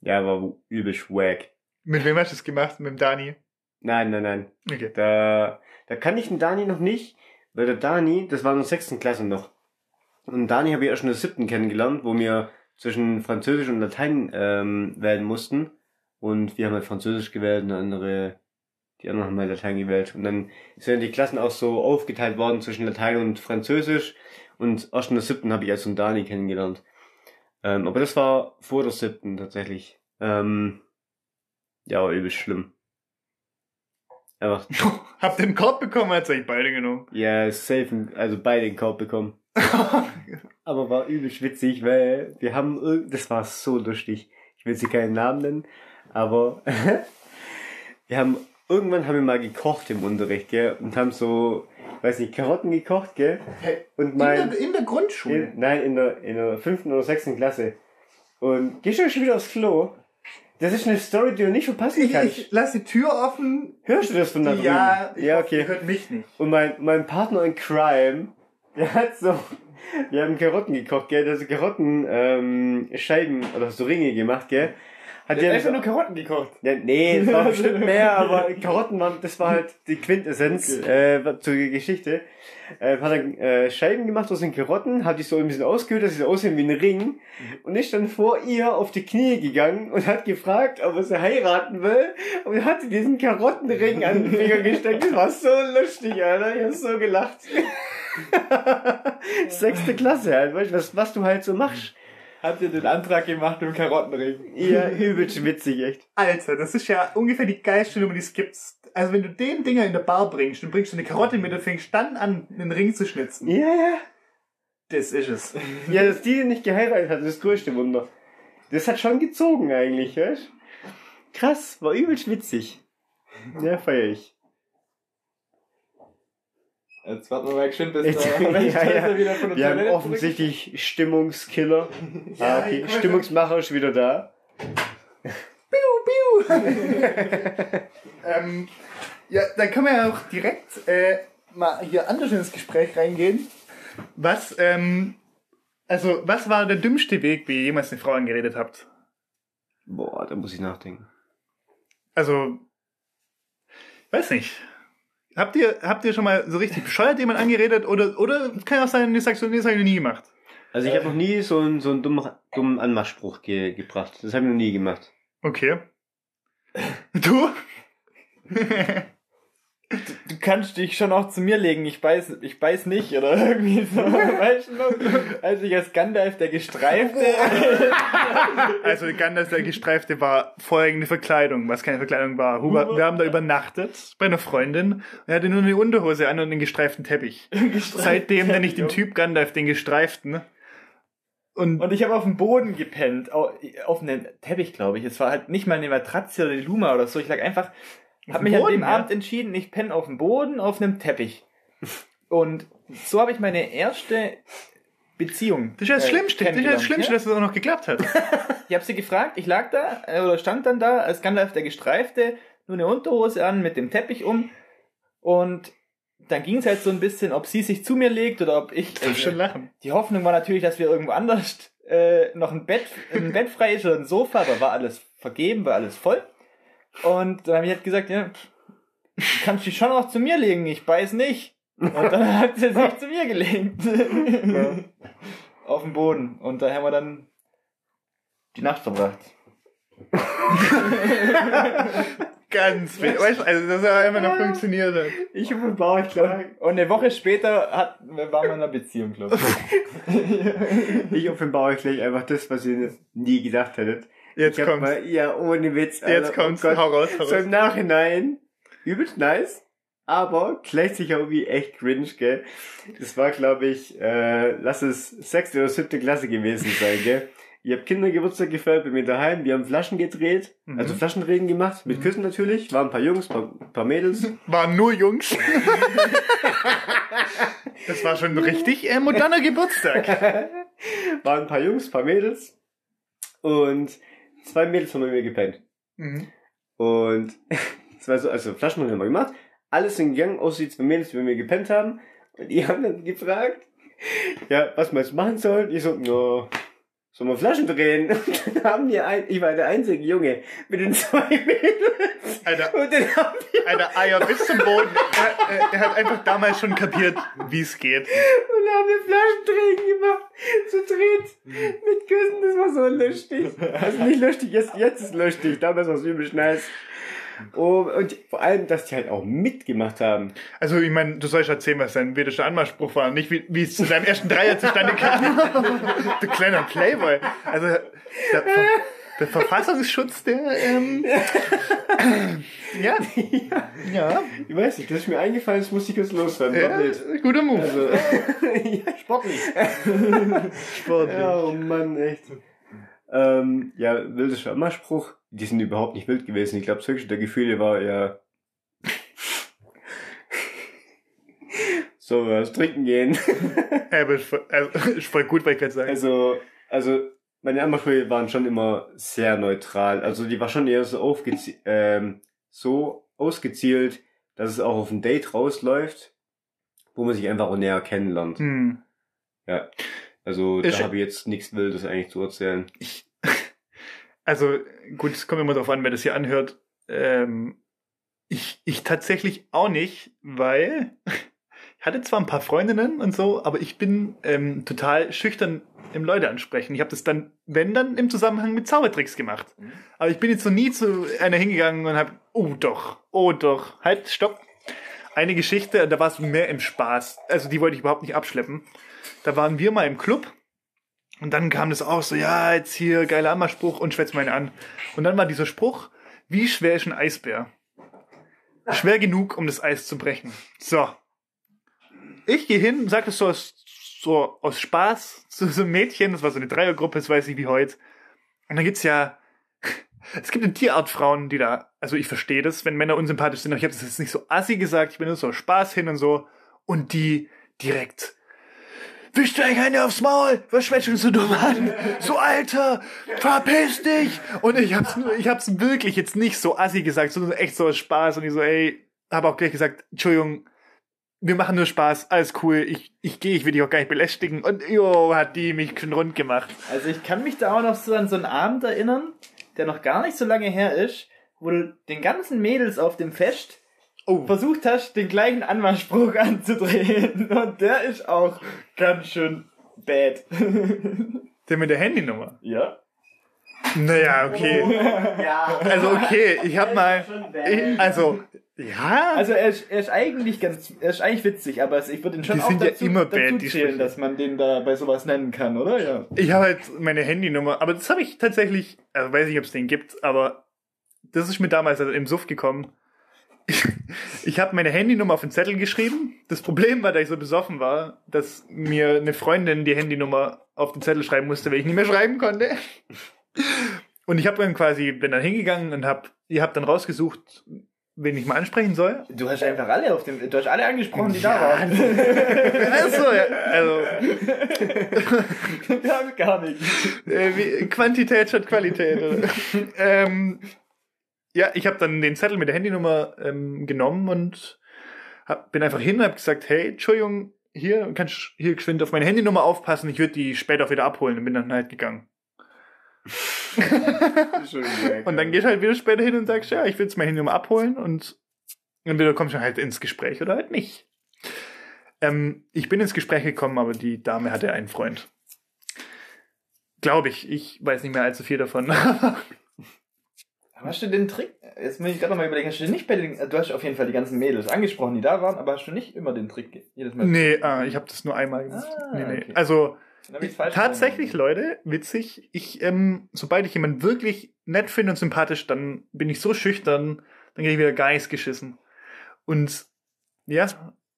Ja, war übel wack. Mit wem hast du das gemacht? Mit dem Dani? Nein, nein, nein. Okay. Da, da kann ich den Dani noch nicht, weil der Dani, das war in der sechsten Klasse noch. Und Dani habe ich erst in der siebten kennengelernt, wo wir zwischen Französisch und Latein ähm, wählen mussten. Und wir haben halt Französisch gewählt und andere, die anderen haben halt Latein gewählt. Und dann sind die Klassen auch so aufgeteilt worden zwischen Latein und Französisch. Und erst in der siebten habe ich also einen Dani kennengelernt. Ähm, aber das war vor der siebten tatsächlich. Ähm, ja, war übel schlimm. Einfach [laughs] Habt ihr einen Korb bekommen, hat's euch beide genommen. Ja, safe, also beide den Korb bekommen. [laughs] Aber war übelst witzig, weil wir haben, das war so lustig. Ich will sie keinen Namen nennen, aber [laughs] wir haben, irgendwann haben wir mal gekocht im Unterricht, gell, und haben so, weiß nicht, Karotten gekocht, gell, und mein, in der Grundschule. in, nein, in der, in der fünften oder sechsten Klasse. Und gehst du schon wieder aufs Klo? Das ist eine Story, die du nicht verpassen Ich, kannst. ich lass die Tür offen. Hörst du das von da drüben? Ja, ich ja, okay. hört mich nicht. Und mein, mein Partner in Crime, der hat so, wir haben Karotten gekocht, gell, der hat so Karotten, ähm, Scheiben oder so Ringe gemacht, gell. Hat Der einfach nur Karotten gekocht. ja, nee, es war [laughs] bestimmt mehr, aber Karotten waren, das war halt die Quintessenz, äh, zur Geschichte. Äh, hat er äh, Scheiben gemacht aus den Karotten, hat die so ein bisschen ausgehöhlt, dass sie so aussehen wie ein Ring und ist dann vor ihr auf die Knie gegangen und hat gefragt, ob er sie heiraten will und hat diesen Karottenring an den Finger gesteckt. Das war so lustig, Alter. Ich hab so gelacht. [laughs] Sechste Klasse halt, weißt du, was, was du halt so machst. Habt ihr den Antrag gemacht im Karottenring? Ja, übelst witzig, echt. Alter, das ist ja ungefähr die geilste Nummer, die es gibt. Also wenn du den Dinger in der Bar bringst und bringst du eine Karotte mit und fängst dann an, einen Ring zu schnitzen. Ja, ja. Das ist es. [laughs] Ja, dass die nicht geheiratet hat, ist das größte Wunder. Das hat schon gezogen eigentlich, weißt Krass, war übelst witzig. Ja, feier ich. Jetzt warten wir mal geschwind, bis Jetzt- der [laughs] [laughs] Wächter ja, ja. wieder von der Wir haben offensichtlich Stimmungskiller. [laughs] Ja, ah, okay. Stimmungsmacher ist wieder da. ähm, ja, dann können wir ja auch direkt äh, mal hier anders ins Gespräch reingehen. Was, ähm, also, was war der dümmste Weg, wie ihr jemals eine Frau angeredet habt? Boah, da muss ich nachdenken. Also, weiß nicht. Habt ihr, habt ihr schon mal so richtig bescheuert jemand angeredet oder, oder kann auch sein, ihr sagst, nee, das habe ich noch nie gemacht. Also ich habe noch nie so einen, so einen dummen, dummen Anmachspruch ge gebracht. Das habe ich noch nie gemacht. Okay. Du? [laughs] Du kannst dich schon auch zu mir legen, ich beiß, ich beiß nicht, oder irgendwie so. [laughs] Weißt du noch? Als ich als Gandalf der Gestreifte. [laughs] Also Gandalf der Gestreifte war folgende Verkleidung, was keine Verkleidung war. Huber, wir haben da übernachtet bei einer Freundin und er hatte nur eine Unterhose an und einen gestreiften Teppich. [laughs] Seitdem nenne ich den Typ Gandalf den Gestreiften. Und, Und ich habe auf dem Boden gepennt, au- auf einem Teppich, glaube ich. Es war halt nicht mal eine Matratze oder eine Luma oder so. Ich lag einfach, habe dem mich an Boden, dem ja? Abend entschieden, ich penne auf dem Boden auf einem Teppich. Und so habe ich meine erste Beziehung. das ist ja das äh, Schlimmste, das ist ja das Schlimmste, ja? dass es auch noch geklappt hat. [laughs] Ich habe sie gefragt, ich lag da äh, oder stand dann da als Gandalf der Gestreifte, nur eine Unterhose an mit dem Teppich um und dann ging es halt so ein bisschen, ob sie sich zu mir legt oder ob ich. Darfst schon lachen. Die Hoffnung war natürlich, dass wir irgendwo anders äh, noch ein Bett, ein Bett frei ist oder ein Sofa, aber war alles vergeben, war alles voll. Und dann habe ich halt gesagt, ja, kannst dich schon auch zu mir legen, ich beiß nicht. Und dann [laughs] hat sie sich zu mir gelegt. [laughs] Auf dem Boden. Und da haben wir dann die Nacht verbracht. [laughs] Ganz wild. Weißt du, also, dass er einfach noch funktioniert hat. Ich offenbar, ich glaube, Und eine Woche später hat, waren wir in einer Beziehung, glaube ich. ich offenbar euch gleich einfach das, was ihr nie gedacht hättet. Jetzt kommt's. Mal, ja, ohne Witz. Jetzt Alter, kommt's. oh Gott. hau raus, hau So raus. im Nachhinein, übelst nice, aber gleichzeitig auch wie echt cringe, gell. Das war, glaube ich, äh, lass es sechste oder siebte Klasse gewesen sein, gell. Ich habe Kindergeburtstag gefeiert bei mir daheim, wir haben Flaschen gedreht, Mhm. also Flaschenreden gemacht, mit Küssen natürlich, waren ein paar Jungs, paar, paar Mädels. [laughs] Waren nur Jungs. [laughs] das war schon richtig äh, moderner Geburtstag. [laughs] waren ein paar Jungs, paar Mädels und zwei Mädels haben bei mir gepennt. Mhm. Und [laughs] es war so, also Flaschenrunde haben wir gemacht. Alles sind gegangen, außer die zwei Mädels, die bei mir gepennt haben. Und die haben dann gefragt, ja, was wir jetzt machen sollen. Ich so, no, sollen wir Flaschen drehen? [laughs] Und dann haben die ein, ich war der einzige Junge mit den zwei Mädels. Alter, Und dann haben die Alter, Eier bis zum Boden. Er, er, er hat einfach damals schon kapiert, wie es geht. Und dann haben wir Flaschendrehen gemacht. Zu dritt. Mit Küssen, das war so lustig. [laughs] Also nicht lustig, jetzt, jetzt ist lustig. Damals war es übel nice. Oh, und vor allem, dass die halt auch mitgemacht haben. Also, ich meine, du sollst erzählen, was dein vedischer Anmachspruch war, nicht wie, wie es zu deinem ersten Dreier zustande kam. du kleiner Playboy. Also, der, Ver der Verfassungsschutz, der, ähm, ja, ja, Ich weiß nicht, das ist mir eingefallen, das muss ich jetzt loswerden. ja, guter Move. Also, ja, Sportlich. [laughs] Sportlich. ja, oh Mann, echt. Ähm, ja, wildischer Anmachspruch. Die sind überhaupt nicht wild gewesen. Ich glaube, das höchste der Gefühle war eher [laughs] so was trinken gehen. [laughs] Aber ist voll, also, [laughs] ist voll gut, weil ich gerade sagen. Also, also meine Anmachsprüche waren schon immer sehr neutral. Also die war schon eher so aufgezi ähm, so ausgezielt, dass es auch auf ein Date rausläuft, wo man sich einfach auch näher kennenlernt. Hm. Ja. Also Ist- da habe ich jetzt nichts Wildes eigentlich zu erzählen. Ich, also gut, es kommt immer darauf an, wer das hier anhört. Ähm, ich, ich tatsächlich auch nicht, weil ich hatte zwar ein paar Freundinnen und so, aber ich bin ähm, total schüchtern im Leute ansprechen. Ich habe das dann, wenn dann, im Zusammenhang mit Zaubertricks gemacht. Aber ich bin jetzt noch nie zu einer hingegangen und habe, oh doch, oh doch, halt, stopp. Eine Geschichte, da war es mehr im Spaß. Also die wollte ich überhaupt nicht abschleppen. Da waren wir mal im Club und dann kam das auch so, ja, jetzt hier geiler Anmachspruch und schwätzt meine an. Und dann war dieser Spruch, wie schwer ist ein Eisbär? Schwer genug, um das Eis zu brechen. So. Ich gehe hin, sag das so aus, so aus Spaß zu so einem Mädchen, das war so eine Dreiergruppe, das weiß ich wie heute. Und dann gibt's ja, [laughs] es gibt eine Tierartfrauen, die da, also ich verstehe das, wenn Männer unsympathisch sind, aber ich habe das jetzt nicht so assi gesagt, ich bin nur so aus Spaß hin und so. Und die direkt, Wisch dir eigentlich eine aufs Maul! Was schwätschst du dumm an? So Alter! Verpiss dich! Und ich hab's nur, ich hab's wirklich jetzt nicht so assi gesagt, sondern echt so aus Spaß. Und ich so, ey, hab auch gleich gesagt, Entschuldigung, wir machen nur Spaß, alles cool, ich, ich gehe, ich will dich auch gar nicht belästigen. Und jo, hat die mich schon rund gemacht. Also ich kann mich da auch noch so an so einen Abend erinnern, der noch gar nicht so lange her ist, wo du den ganzen Mädels auf dem Fest Oh, versucht hast, den gleichen Anmachspruch [laughs] anzudrehen. Und der ist auch ganz schön bad. [laughs] der mit der Handynummer. ja? Naja, okay. Ja. Also okay, ich hab mal, ich, also, ja. Also er ist, er ist eigentlich ganz, er ist eigentlich witzig, aber ich würde ihn schon Die auch sind ja dazu, immer dazu bad, die zählen, dass man den da bei sowas nennen kann, oder? Ja. Ich habe halt meine Handynummer, aber das habe ich tatsächlich, also weiß nicht, ob es den gibt, aber das ist mir damals also im Suff gekommen. Ich, habe meine Handynummer auf den Zettel geschrieben. Das Problem war, da ich so besoffen war, dass mir eine Freundin die Handynummer auf den Zettel schreiben musste, weil ich nicht mehr schreiben konnte. Und ich habe dann quasi, bin dann hingegangen und hab, ihr habt dann rausgesucht, wen ich mal ansprechen soll. Du hast einfach alle auf dem, du hast alle angesprochen, die Ja, da waren. Also, ja, also [laughs] Wir haben gar nichts. Äh, Quantität statt Qualität. [laughs] ähm, ja, ich habe dann den Zettel mit der Handynummer ähm, genommen und hab, bin einfach hin und habe gesagt, hey, Entschuldigung, hier kannst du hier geschwind auf meine Handynummer aufpassen, ich würde die später auch wieder abholen und bin dann halt gegangen. [laughs] Und dann gehst du halt wieder später hin und sagst, ja, ich will jetzt meine Handynummer abholen und entweder kommst du halt ins Gespräch oder halt nicht. Ähm, ich bin ins Gespräch gekommen, aber die Dame hatte einen Freund. Glaube ich. Ich weiß nicht mehr allzu viel davon. [laughs] Hast du den Trick? Jetzt muss ich gerade noch mal überlegen, hast du nicht bei den, du hast auf jeden Fall die ganzen Mädels angesprochen, die da waren, aber hast du nicht immer den Trick jedes Mal? nee, äh, ich habe das nur einmal gemacht. Ah, nee, nee. okay. Also tatsächlich, verstanden. Leute, witzig. Ich, ähm, sobald ich jemanden wirklich nett finde und sympathisch, dann bin ich so schüchtern, dann kriege ich wieder nichts geschissen. Und ja,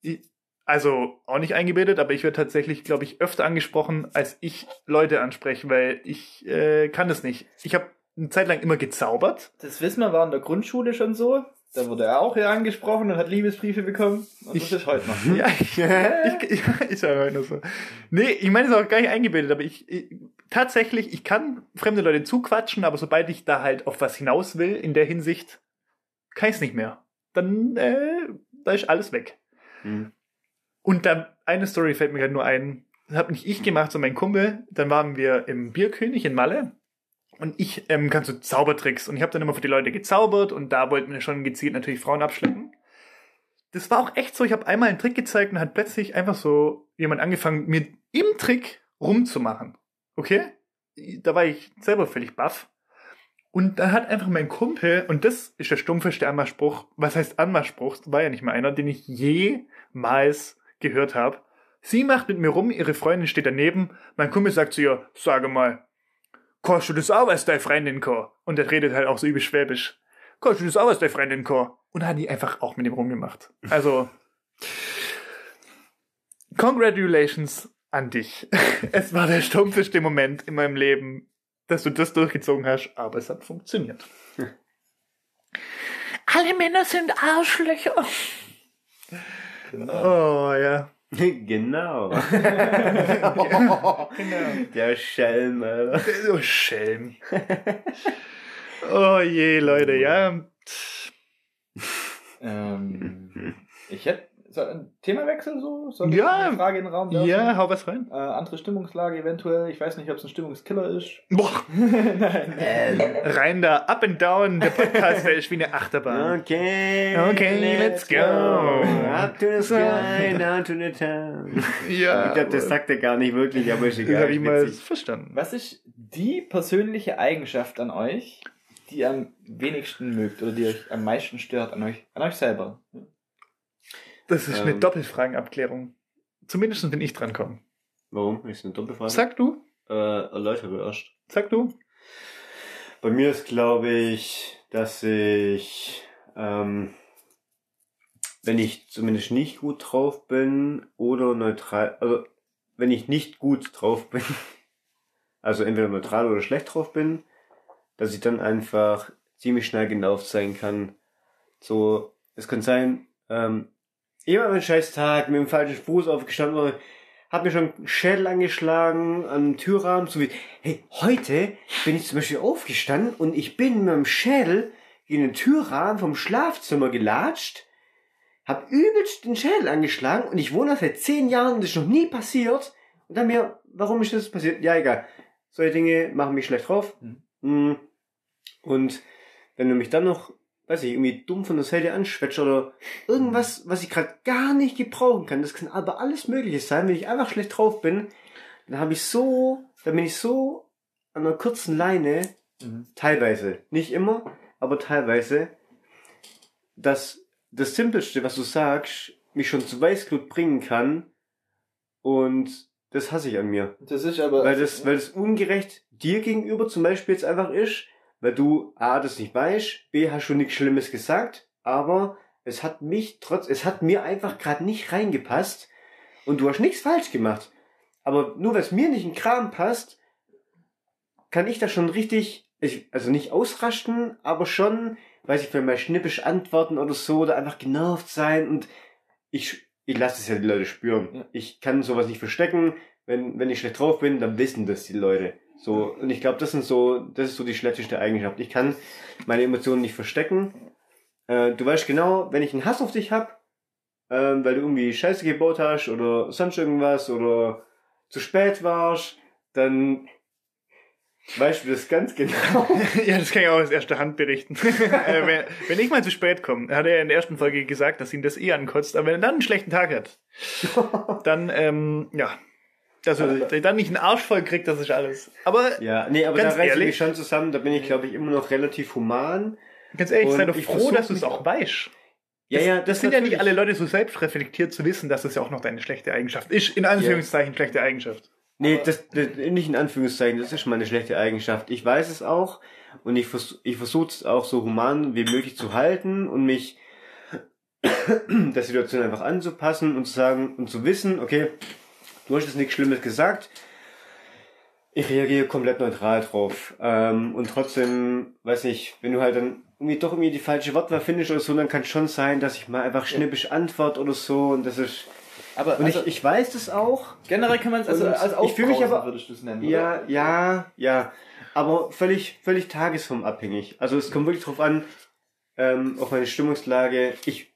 ich, also auch nicht eingebildet, aber ich werde tatsächlich, glaube ich, öfter angesprochen, als ich Leute anspreche, weil ich äh, kann das nicht. Ich habe eine Zeit lang immer gezaubert. Das wissen wir, war in der Grundschule schon so. Da wurde er auch hier angesprochen und hat Liebesbriefe bekommen. Und Ich- das ist heute noch. [laughs] Ja, ich, ich, ja, ist ja heute noch so. Nee, ich meine es ist auch gar nicht eingebildet, aber ich, ich tatsächlich, ich kann fremde Leute zuquatschen, aber sobald ich da halt auf was hinaus will, in der Hinsicht, kann ich's nicht mehr. Dann, äh, da ist alles weg. Hm. Und dann, eine Story fällt mir gerade nur ein. Das habe nicht ich gemacht, sondern mein Kumpel. Dann waren wir im Bierkönig in Malle. Und ich ähm, kann so Zaubertricks. Und ich habe dann immer für die Leute gezaubert. Und da wollten wir schon gezielt natürlich Frauen abschleppen. Das war auch echt so. Ich habe einmal einen Trick gezeigt und hat plötzlich einfach so jemand angefangen, mir im Trick rumzumachen. Okay? Da war ich selber völlig baff. Und dann hat einfach mein Kumpel, und das ist der stumpfeste Anmachspruch, was heißt Anmachspruch? War ja nicht mal einer, den ich jemals gehört habe. Sie macht mit mir rum, ihre Freundin steht daneben, mein Kumpel sagt zu ihr, sage mal, kannst du das auch, was deine Freundin kann? Und er redet halt auch so übel schwäbisch. Kannst du das auch, was deine Freundin kann? Und hat die einfach auch mit ihm rumgemacht. Also, congratulations an dich. [laughs] Es war der stumpfeste Moment in meinem Leben, dass du das durchgezogen hast, aber es hat funktioniert. Alle Männer sind Arschlöcher. Oh ja. [laughs] genau. [laughs] genau. Der Schelm, Alter. Oh, Schelm. Oh je, Leute, ja. [laughs] Ähm, ich hätte ein Themawechsel so? Soll ich Ja. eine Frage in den Raum werfen? Ja, hau was rein. Äh, andere Stimmungslage eventuell. Ich weiß nicht, ob es ein Stimmungskiller ist. [laughs] Boah, Nein. Ähm, rein da, up and down. Der Podcast, der ist wie eine Achterbahn. Okay. Okay, let's go. Up to the sky, down to the town. Ja. Ich glaube, das sagt er gar nicht wirklich, aber ist Das egal. habe ich mal verstanden. Was ist die persönliche Eigenschaft an euch, die ihr am wenigsten mögt oder die euch am meisten stört an euch, an euch selber? Das ist eine Ähm. Doppelfragenabklärung. Zumindest wenn ich drankomme. Warum? Ist eine Doppelfrage? Sag du? Äh, erläutere erst. Sag du? Bei mir ist, glaube ich, dass ich, ähm, wenn ich zumindest nicht gut drauf bin oder neutral, also wenn ich nicht gut drauf bin, [laughs] also entweder neutral oder schlecht drauf bin, dass ich dann einfach ziemlich schnell genervt sein kann. So, es kann sein, ähm, ich war einen scheiß Tag mit dem falschen Fuß aufgestanden oder hab mir schon einen Schädel angeschlagen am Türrahmen, so wie, hey, heute bin ich zum Beispiel aufgestanden und ich bin mit dem Schädel in den Türrahmen vom Schlafzimmer gelatscht, hab übelst den Schädel angeschlagen und ich wohne seit zehn Jahren und das ist noch nie passiert. Und dann mir, warum ist das passiert? Ja, egal. Solche Dinge machen mich schlecht drauf. Mhm. Mm. Und wenn du mich dann noch, weiß ich, irgendwie dumm von der Seite anschwätzt oder irgendwas, was ich gerade gar nicht gebrauchen kann, das kann aber alles Mögliche sein, wenn ich einfach schlecht drauf bin, dann habe ich so, dann bin ich so an einer kurzen Leine, Mhm. teilweise, nicht immer, aber teilweise, dass das Simpelste, was du sagst, mich schon zu Weißglut bringen kann und das hasse ich an mir. Das ist aber. Weil das, weil das ungerecht dir gegenüber zum Beispiel jetzt einfach ist, weil du A, das nicht weißt, B, hast schon nichts Schlimmes gesagt, aber es hat mich trotz, es hat mir einfach gerade nicht reingepasst und du hast nichts falsch gemacht. Aber nur weil es mir nicht in Kram passt, kann ich da schon richtig, ich, also nicht ausrasten, aber schon, weiß ich, vielleicht mal schnippisch antworten oder so, oder einfach genervt sein und ich, ich lasse es ja die Leute spüren. Ich kann sowas nicht verstecken. Wenn, wenn ich schlecht drauf bin, dann wissen das die Leute. So, und ich glaube, das sind so, das ist so die schlechteste Eigenschaft. Ich kann meine Emotionen nicht verstecken. Äh, du weißt genau, wenn ich einen Hass auf dich hab, ähm, weil du irgendwie Scheiße gebaut hast oder sonst irgendwas oder zu spät warst, dann weißt du das ganz genau. [laughs] Ja, das kann ich auch aus erster Hand berichten. [laughs] äh, wenn, wenn ich mal zu spät komme, hat er in der ersten Folge gesagt, dass ihn das eh ankotzt, aber wenn er dann einen schlechten Tag hat, [laughs] dann, ähm, ja. Also, der dann nicht einen Arsch voll kriegt, das ist alles. Aber ja, nee, aber Ganz da reiße ich mich schon zusammen. Da bin ich, glaube ich, immer noch relativ human. ganz ehrlich, Und sei doch froh, dass du es auch weißt. Ja, Das- ja, Das das sind ja nicht alle Leute so selbstreflektiert zu wissen, dass das ja auch noch deine schlechte Eigenschaft ist. In Anführungszeichen schlechte Eigenschaft. Nee, das, das nicht in Anführungszeichen, das ist meine schlechte Eigenschaft. Ich weiß es auch und ich, vers ich versuche es auch so human wie möglich zu halten und mich [coughs] der Situation einfach anzupassen und zu sagen und zu wissen, okay, du hast jetzt nichts Schlimmes gesagt, ich reagiere komplett neutral drauf. Ähm, und trotzdem, weiß nicht, wenn du halt dann irgendwie doch irgendwie die falsche Wortwahl findest oder so, dann kann es schon sein, dass ich mal einfach schnippisch antworte oder so und das ist. aber Und also, ich, ich weiß das auch. generell kann man es also als ich fühl mich aber- würdest du es nennen. Ja, oder? ja, ja. Aber völlig, völlig tagesformabhängig. Also es kommt wirklich drauf an, ähm, auf meine Stimmungslage. Ich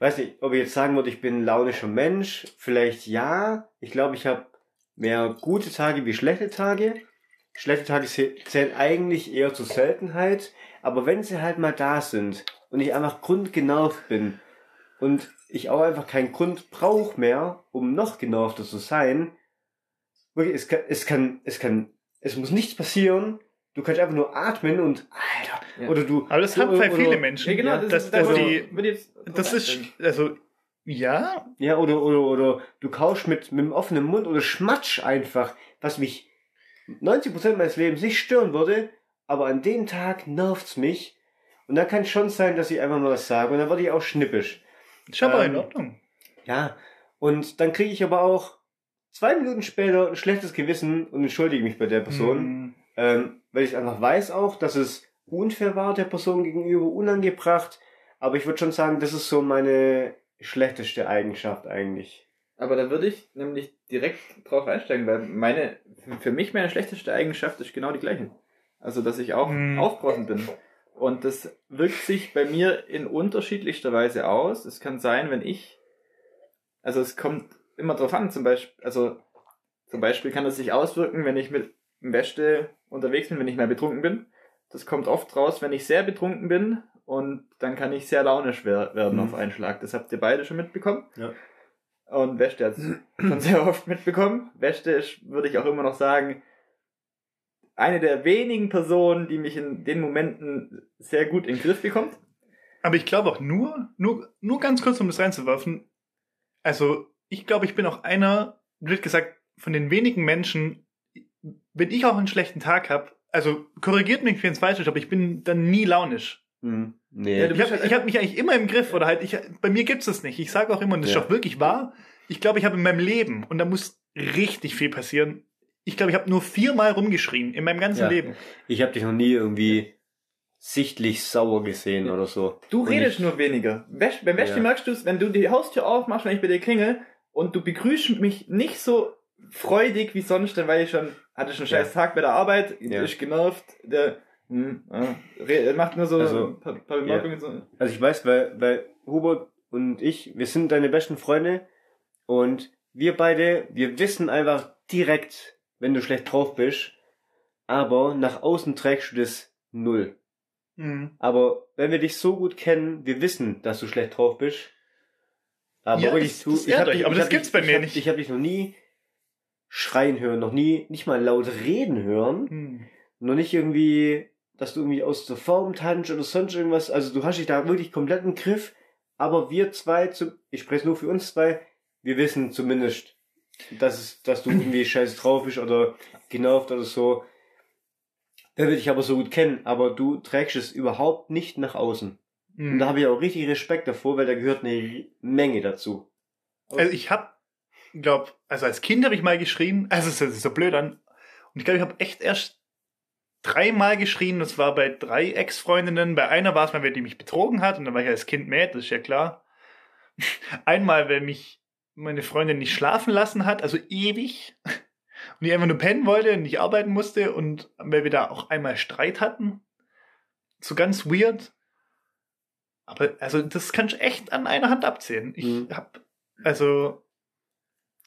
weiß nicht, ob ich jetzt sagen würde, ich bin ein launischer Mensch. Vielleicht ja. Ich glaube, ich habe mehr gute Tage wie schlechte Tage. Schlechte Tage zählen eigentlich eher zur Seltenheit. Aber wenn sie halt mal da sind und ich einfach grundgenervt bin und ich auch einfach keinen Grund brauche mehr, um noch genervter zu sein, wirklich, es kann, es kann, es kann, es muss nichts passieren. Du kannst einfach nur atmen und Alter, Ja. oder du. Aber das haben oder, viele Menschen. Ja, genau, ja, das, das, die, würde jetzt das ist, also, ja, Ja, oder, oder, oder du kauschst mit, mit dem offenen Mund oder schmatsch einfach, was mich 90% meines Lebens nicht stören würde, aber an dem Tag nervt's mich. Und dann kann es schon sein, dass ich einfach mal was sage und dann werde ich auch schnippisch. ist aber Ähm, in Ordnung. Ja, und dann kriege ich aber auch zwei Minuten später ein schlechtes Gewissen und entschuldige mich bei der Person, Hm. Ähm, weil ich einfach weiß auch, dass es unfair war der Person gegenüber, unangebracht. Aber ich würde schon sagen, das ist so meine schlechteste Eigenschaft eigentlich. Aber da würde ich nämlich direkt drauf einsteigen, weil meine, für mich meine schlechteste Eigenschaft ist genau die gleiche. Also, dass ich auch Hm. aufbrausend bin. Und das wirkt sich bei mir in unterschiedlichster Weise aus. Es kann sein, wenn ich, also es kommt immer drauf an, zum Beispiel, also zum Beispiel kann es sich auswirken, wenn ich mit dem Wäsche unterwegs bin, wenn ich mal betrunken bin. Das kommt oft raus, wenn ich sehr betrunken bin und dann kann ich sehr launisch wer- werden Mhm. auf einen Schlag. Das habt ihr beide schon mitbekommen. Ja. Und Wäsche hat es schon sehr oft mitbekommen. Wäsche ist, würde ich auch immer noch sagen, eine der wenigen Personen, die mich in den Momenten sehr gut in den Griff bekommt. Aber ich glaube auch nur, nur, nur ganz kurz, um das reinzuwerfen. Also, ich glaube, ich bin auch einer, wird gesagt, von den wenigen Menschen, wenn ich auch einen schlechten Tag habe, also korrigiert mich, wenn es falsch ist, aber ich bin dann nie launisch. Hm. Nee. Ja, du Ich bist habe halt ich hab mich eigentlich immer im Griff oder halt, ich, bei mir gibt's das nicht. Ich sage auch immer, und das Ja. ist auch wirklich wahr, ich glaube, ich habe in meinem Leben, und da muss richtig viel passieren, ich glaube, ich habe nur viermal rumgeschrien in meinem ganzen Ja. Leben. Ich habe dich noch nie irgendwie sichtlich sauer gesehen oder so. Du Und redest ich- nur weniger. Wäsch, beim Wäsche Ja. merkst du es, wenn du die Haustür aufmachst, wenn ich bei dir klingel und du begrüßt mich nicht so freudig wie sonst, dann war ich schon, hatte schon einen scheiß Tag bei der Arbeit, Ja. ist genervt, der hm, re- macht nur so Also, ein paar, paar Bemerkungen. So. Also ich weiß, weil, weil Hubert und ich, wir sind deine besten Freunde und wir beide, wir wissen einfach direkt, wenn du schlecht drauf bist, aber nach außen trägst du das null. Mhm. Aber wenn wir dich so gut kennen, wir wissen, dass du schlecht drauf bist. Aber Ja, wirklich, das- du, das ich ehrt hab euch, dich, aber ich das hab gibt's dich, bei ich mir hab, nicht. Ich habe dich noch nie schreien hören, noch nie, nicht mal laut reden hören. Hm. Noch nicht irgendwie, dass du irgendwie aus der Form tanzt oder sonst irgendwas. Also du hast dich da wirklich komplett im Griff. Aber wir zwei, zu, ich spreche nur für uns zwei, wir wissen zumindest, dass, es, dass du irgendwie [clears throat] scheiße drauf bist oder genervt oder so. Wer will dich aber so gut kennen, aber du trägst es überhaupt nicht nach außen. Und Hm. da habe ich auch richtig Respekt davor, weil da gehört eine Menge dazu. Also ich habe, glaub, also als Kind habe ich mal geschrien, also es ist so blöd an. Und ich glaube, ich habe echt erst dreimal geschrien. Das war bei drei Ex-Freundinnen. Bei einer war es mal, wer die mich betrogen hat. Und dann war ich als Kind mad, das ist ja klar. [laughs] Einmal, weil mich meine Freundin nicht schlafen lassen hat, also ewig. Und ich einfach nur pennen wollte und nicht arbeiten musste. Und weil wir da auch einmal Streit hatten. So ganz weird. Aber also das kannst du echt an einer Hand abzählen. Ich Mhm. hab also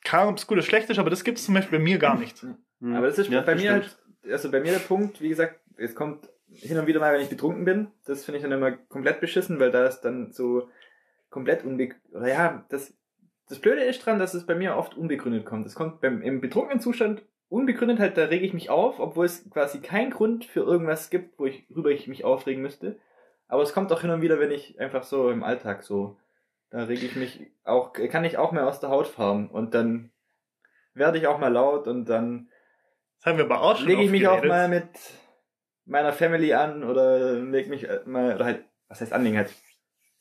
keine Ahnung, ob es gut oder schlecht ist, aber das gibt es zum Beispiel bei mir gar nicht. Hm. Aber das ist Ja, bei mir halt, also bei mir der Punkt, wie gesagt, es kommt hin und wieder mal, wenn ich betrunken bin, das finde ich dann immer komplett beschissen, weil da ist dann so komplett unbe oder ja, das, das Blöde ist dran, dass es bei mir oft unbegründet kommt. Es kommt beim, im betrunkenen Zustand unbegründet halt, da rege ich mich auf, obwohl es quasi keinen Grund für irgendwas gibt, wo ich, worüber ich mich aufregen müsste. Aber es kommt auch hin und wieder, wenn ich einfach so im Alltag so, da rege ich mich auch, kann ich auch mehr aus der Haut fahren und dann werde ich auch mal laut und dann Das haben wir aber auch schon lege ich mich auch mal mit meiner Family an oder leg mich äh, mal, oder halt, was heißt anlegen halt.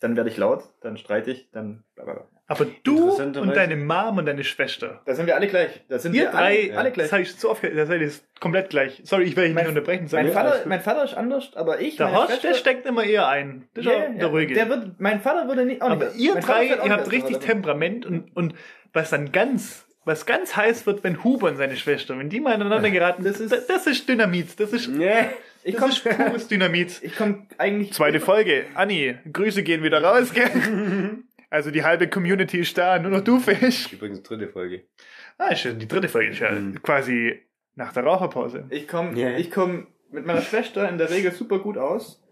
Dann werde ich laut, dann streite ich, dann blablabla. Aber du und deine Mom und deine Schwester. Da sind wir alle gleich. Da sind Ihr wir drei, alle, alle gleich. das habe ich so oft, das ist komplett gleich. Sorry, ich will dich Mein- nicht unterbrechen. Mein Vater, mein Vater ist anders, aber ich, der meine Horst, der Schwester, steckt immer eher ein. Das ist Ja, auch ja, der ruhige. Der wird, mein Vater würde nicht, auch aber nicht. ihr drei, ihr habt nicht, richtig Temperament und, und was dann ganz, was ganz heiß wird, wenn Huber und seine Schwester, wenn die mal aneinander [laughs] geraten, Das das ist- ist, das ist Dynamit. Das ist, Nee. Ich das komm, ist [laughs] pures Dynamit. ich komm eigentlich. Zweite Folge. Anni, Grüße gehen wieder raus, gell? [laughs] Also die halbe Community ist da, nur noch du Fisch. Übrigens dritte Folge. Ah, ist schon die dritte Folge, ist ja Mhm. quasi nach der Raucherpause. Ich komme ich komm mit meiner Schwester in der Regel super gut aus.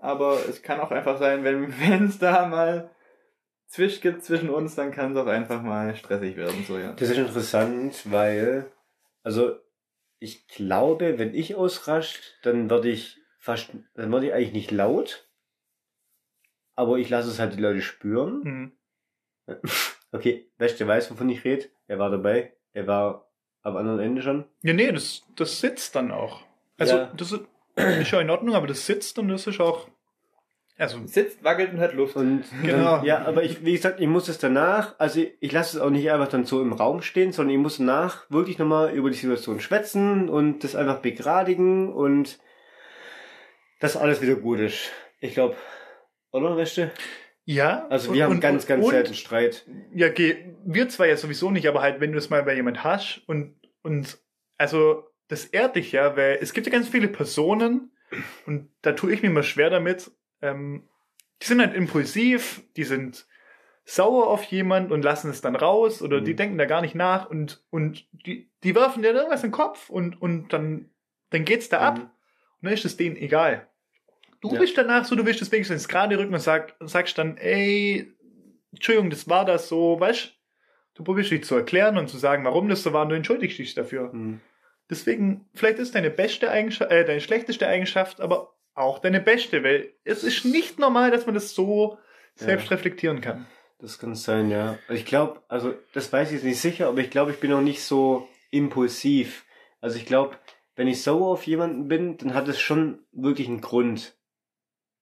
Aber es kann auch einfach sein, wenn [laughs] es da mal Zwisch gibt zwischen uns, dann kann es auch einfach mal stressig werden. So, ja. Das ist interessant, weil, also, ich glaube, wenn ich ausrascht, dann werde ich fast, dann werde ich eigentlich nicht laut. Aber ich lasse es halt die Leute spüren. Mhm. [laughs] Okay, Beste weiß, wovon ich rede. Er war dabei. Er war am anderen Ende schon. Ja, nee, das, das sitzt dann auch. Also, Ja. das ist, ist ja in Ordnung, aber das sitzt und das ist auch. Also, Sitzt, wackelt und hat Luft. Und [laughs] Genau. Dann, ja, aber ich, wie gesagt, ich muss es danach, also ich, ich lasse es auch nicht einfach dann so im Raum stehen, sondern ich muss danach wirklich nochmal über die Situation schwätzen und das einfach begradigen und dass alles wieder gut ist. Ich glaube, oder, Wäsche? ja. Also und- wir haben und- ganz, ganz und, selten Streit. Ja, geh, wir zwar ja sowieso nicht, aber halt, wenn du es mal bei jemand hast und, und, also, das ehrt dich ja, weil es gibt ja ganz viele Personen und da tue ich mir immer schwer damit, ähm, die sind halt impulsiv, die sind sauer auf jemand und lassen es dann raus oder die Mhm. denken da gar nicht nach und, und die, die werfen dir irgendwas in den Kopf und, und dann, dann geht's da ab Mhm. und dann ist es denen egal. Du Ja. bist danach so, du willst das wenigstens gerade rücken und sag, sagst dann, ey, Entschuldigung, das war das so, weißt du, probierst dich zu erklären und zu sagen, warum das so war und du entschuldigst dich dafür. Mhm. Deswegen, vielleicht ist deine beste Eigenschaft, äh, deine schlechteste Eigenschaft, aber auch deine beste, weil es ist nicht normal, dass man das so Ja. selbst reflektieren kann. Das kann sein, ja. Ich glaube, also das weiß ich jetzt nicht sicher, aber ich glaube, ich bin noch nicht so impulsiv. Also ich glaube, wenn ich sauer auf jemanden bin, dann hat es schon wirklich einen Grund.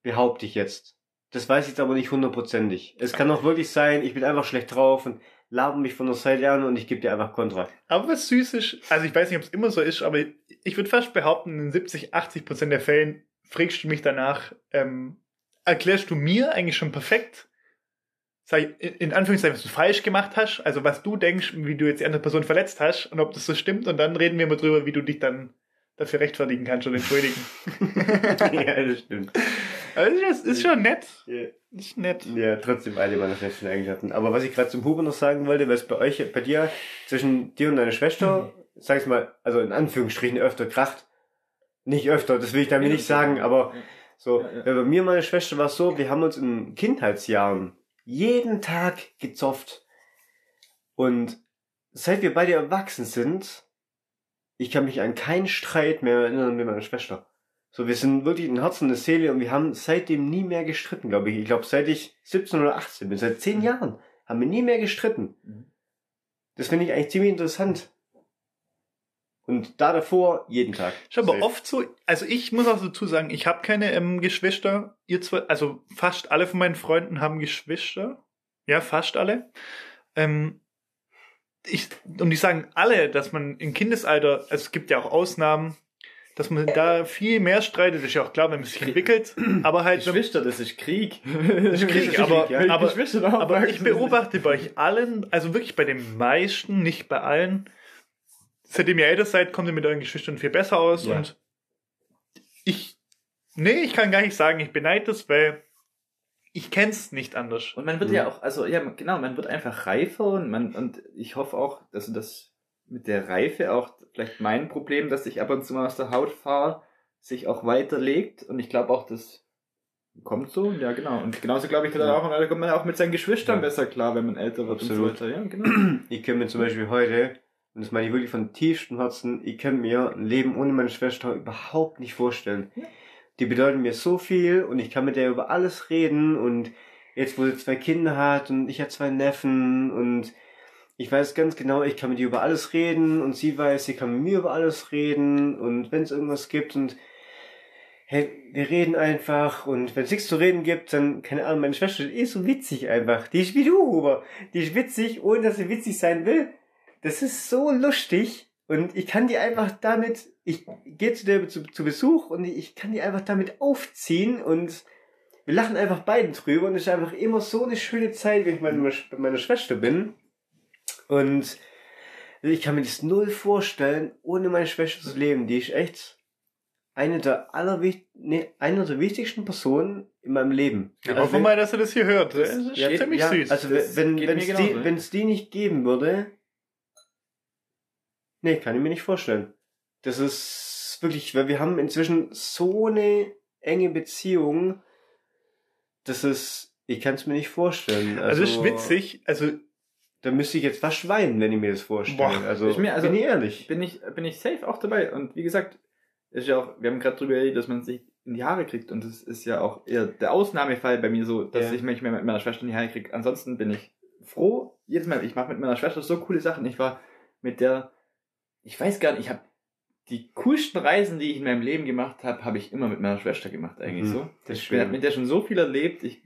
Behaupte ich jetzt. Das weiß ich jetzt aber nicht hundertprozentig. Es kann auch wirklich sein, ich bin einfach schlecht drauf und laber mich von der Seite an und ich gebe dir einfach Kontra. Aber was süß ist, also ich weiß nicht, ob es immer so ist, aber ich würde fast behaupten, in 70, 80 Prozent der Fällen fragst du mich danach, ähm, erklärst du mir eigentlich schon perfekt, sag ich, in- Anführungszeichen, was du falsch gemacht hast, also was du denkst, wie du jetzt die andere Person verletzt hast und ob das so stimmt und dann reden wir mal drüber, wie du dich dann dafür rechtfertigen kannst oder entschuldigen. [laughs] ja, das stimmt. Also das ist schon nett. Ja. Das ist nett. Ja, trotzdem eine meiner schlechten Eigenschaften. Aber was ich gerade zum Huber noch sagen wollte, was bei euch, bei dir, zwischen dir und deiner Schwester, sag ich mal, also in Anführungsstrichen öfter kracht. Nicht öfter, das will ich damit nicht sagen, aber so, Ja, ja. bei mir und meiner Schwester war es so, wir haben uns in Kindheitsjahren jeden Tag gezopft. Und seit wir beide erwachsen sind, ich kann mich an keinen Streit mehr erinnern mit meiner Schwester. So, wir sind wirklich ein Herz und eine Seele und wir haben seitdem nie mehr gestritten, glaube ich. Ich glaube, seit ich 17 oder 18 bin, seit 10 Jahren, haben wir nie mehr gestritten. Mhm. Das finde ich eigentlich ziemlich interessant. Und da davor, jeden Tag. Aber Safe. oft so, also ich muss auch dazu sagen, ich habe keine ähm, Geschwister. Ihr zwei, also fast alle von meinen Freunden haben Geschwister. Ja, fast alle. Ähm, ich, und die sagen alle, dass man im Kindesalter, also es gibt ja auch Ausnahmen, dass man da viel mehr streitet, Das ist ja auch klar, wenn man sich entwickelt. [clears throat] Aber halt, Geschwister, das ist Krieg. ist Krieg, ist aber, Krieg, ja. aber, aber aufwachsen. ich beobachte bei euch allen, also wirklich bei den meisten, nicht bei allen, seitdem ihr älter seid, kommt ihr mit euren Geschwistern viel besser aus Ja. und ich, nee, ich kann gar nicht sagen, ich beneide das, weil ich kenn's nicht anders. Und man wird Mhm. ja auch, also ja, genau, man wird einfach reifer und man, und ich hoffe auch, dass das mit der Reife auch vielleicht mein Problem, dass ich ab und zu mal aus der Haut fahre, sich auch weiterlegt. Und ich glaube auch, das kommt so, ja genau. Und genauso glaube ich, Ja. auch, da kommt man auch mit seinen Geschwistern Ja. besser klar, wenn man älter wird Absolut. und so weiter. Ja, genau. [clears throat] Ich kann mir zum Beispiel heute, und das meine ich wirklich von tiefstem Herzen, ich kann mir ein Leben ohne meine Schwester überhaupt nicht vorstellen. Die bedeuten mir so viel und ich kann mit der über alles reden und jetzt, wo sie zwei Kinder hat und ich habe zwei Neffen und ich weiß ganz genau, ich kann mit ihr über alles reden und sie weiß, sie kann mit mir über alles reden und wenn es irgendwas gibt und hey, wir reden einfach und wenn es nichts zu reden gibt, dann, keine Ahnung, meine Schwester ist eh so witzig einfach. Die ist wie du, Huber. Die ist witzig, ohne dass sie witzig sein will. Das ist so lustig und ich kann die einfach damit, ich gehe zu der zu, zu Besuch und ich kann die einfach damit aufziehen und wir lachen einfach beiden drüber und es ist einfach immer so eine schöne Zeit, wenn ich bei meiner, bei meiner Schwester bin. Und ich kann mir das null vorstellen, ohne meine Schwester zu leben. Die ist echt eine der allerwicht nee, einer der wichtigsten Personen in meinem Leben. Ja, Also hoffen wenn- wir mal, dass er das hier hört. Das ist ja, ziemlich ja, süß. Also Das wenn es die, die nicht geben würde, nee, kann ich mir nicht vorstellen. Das ist wirklich, weil wir haben inzwischen so eine enge Beziehung, das ist, ich kann es mir nicht vorstellen. also, es ist witzig. Also, Da müsste ich jetzt fast weinen, wenn ich mir das vorstelle. Boah, also, ich mir- also- bin ich ehrlich. bin ich, bin ich safe auch dabei. Und wie gesagt, ist ja auch, wir haben gerade drüber geredet, dass man sich in die Haare kriegt. Und das ist ja auch eher der Ausnahmefall bei mir so, dass Ja. ich mich mehr mit meiner Schwester in die Haare kriege. Ansonsten bin ich froh. Jedes Mal, ich mache mit meiner Schwester so coole Sachen. Ich war mit der, ich weiß gar nicht, ich habe die coolsten Reisen, die ich in meinem Leben gemacht habe, habe ich immer mit meiner Schwester gemacht, eigentlich Mhm, so. das ist Ich bin schön. mit der schon so viel erlebt. Ich,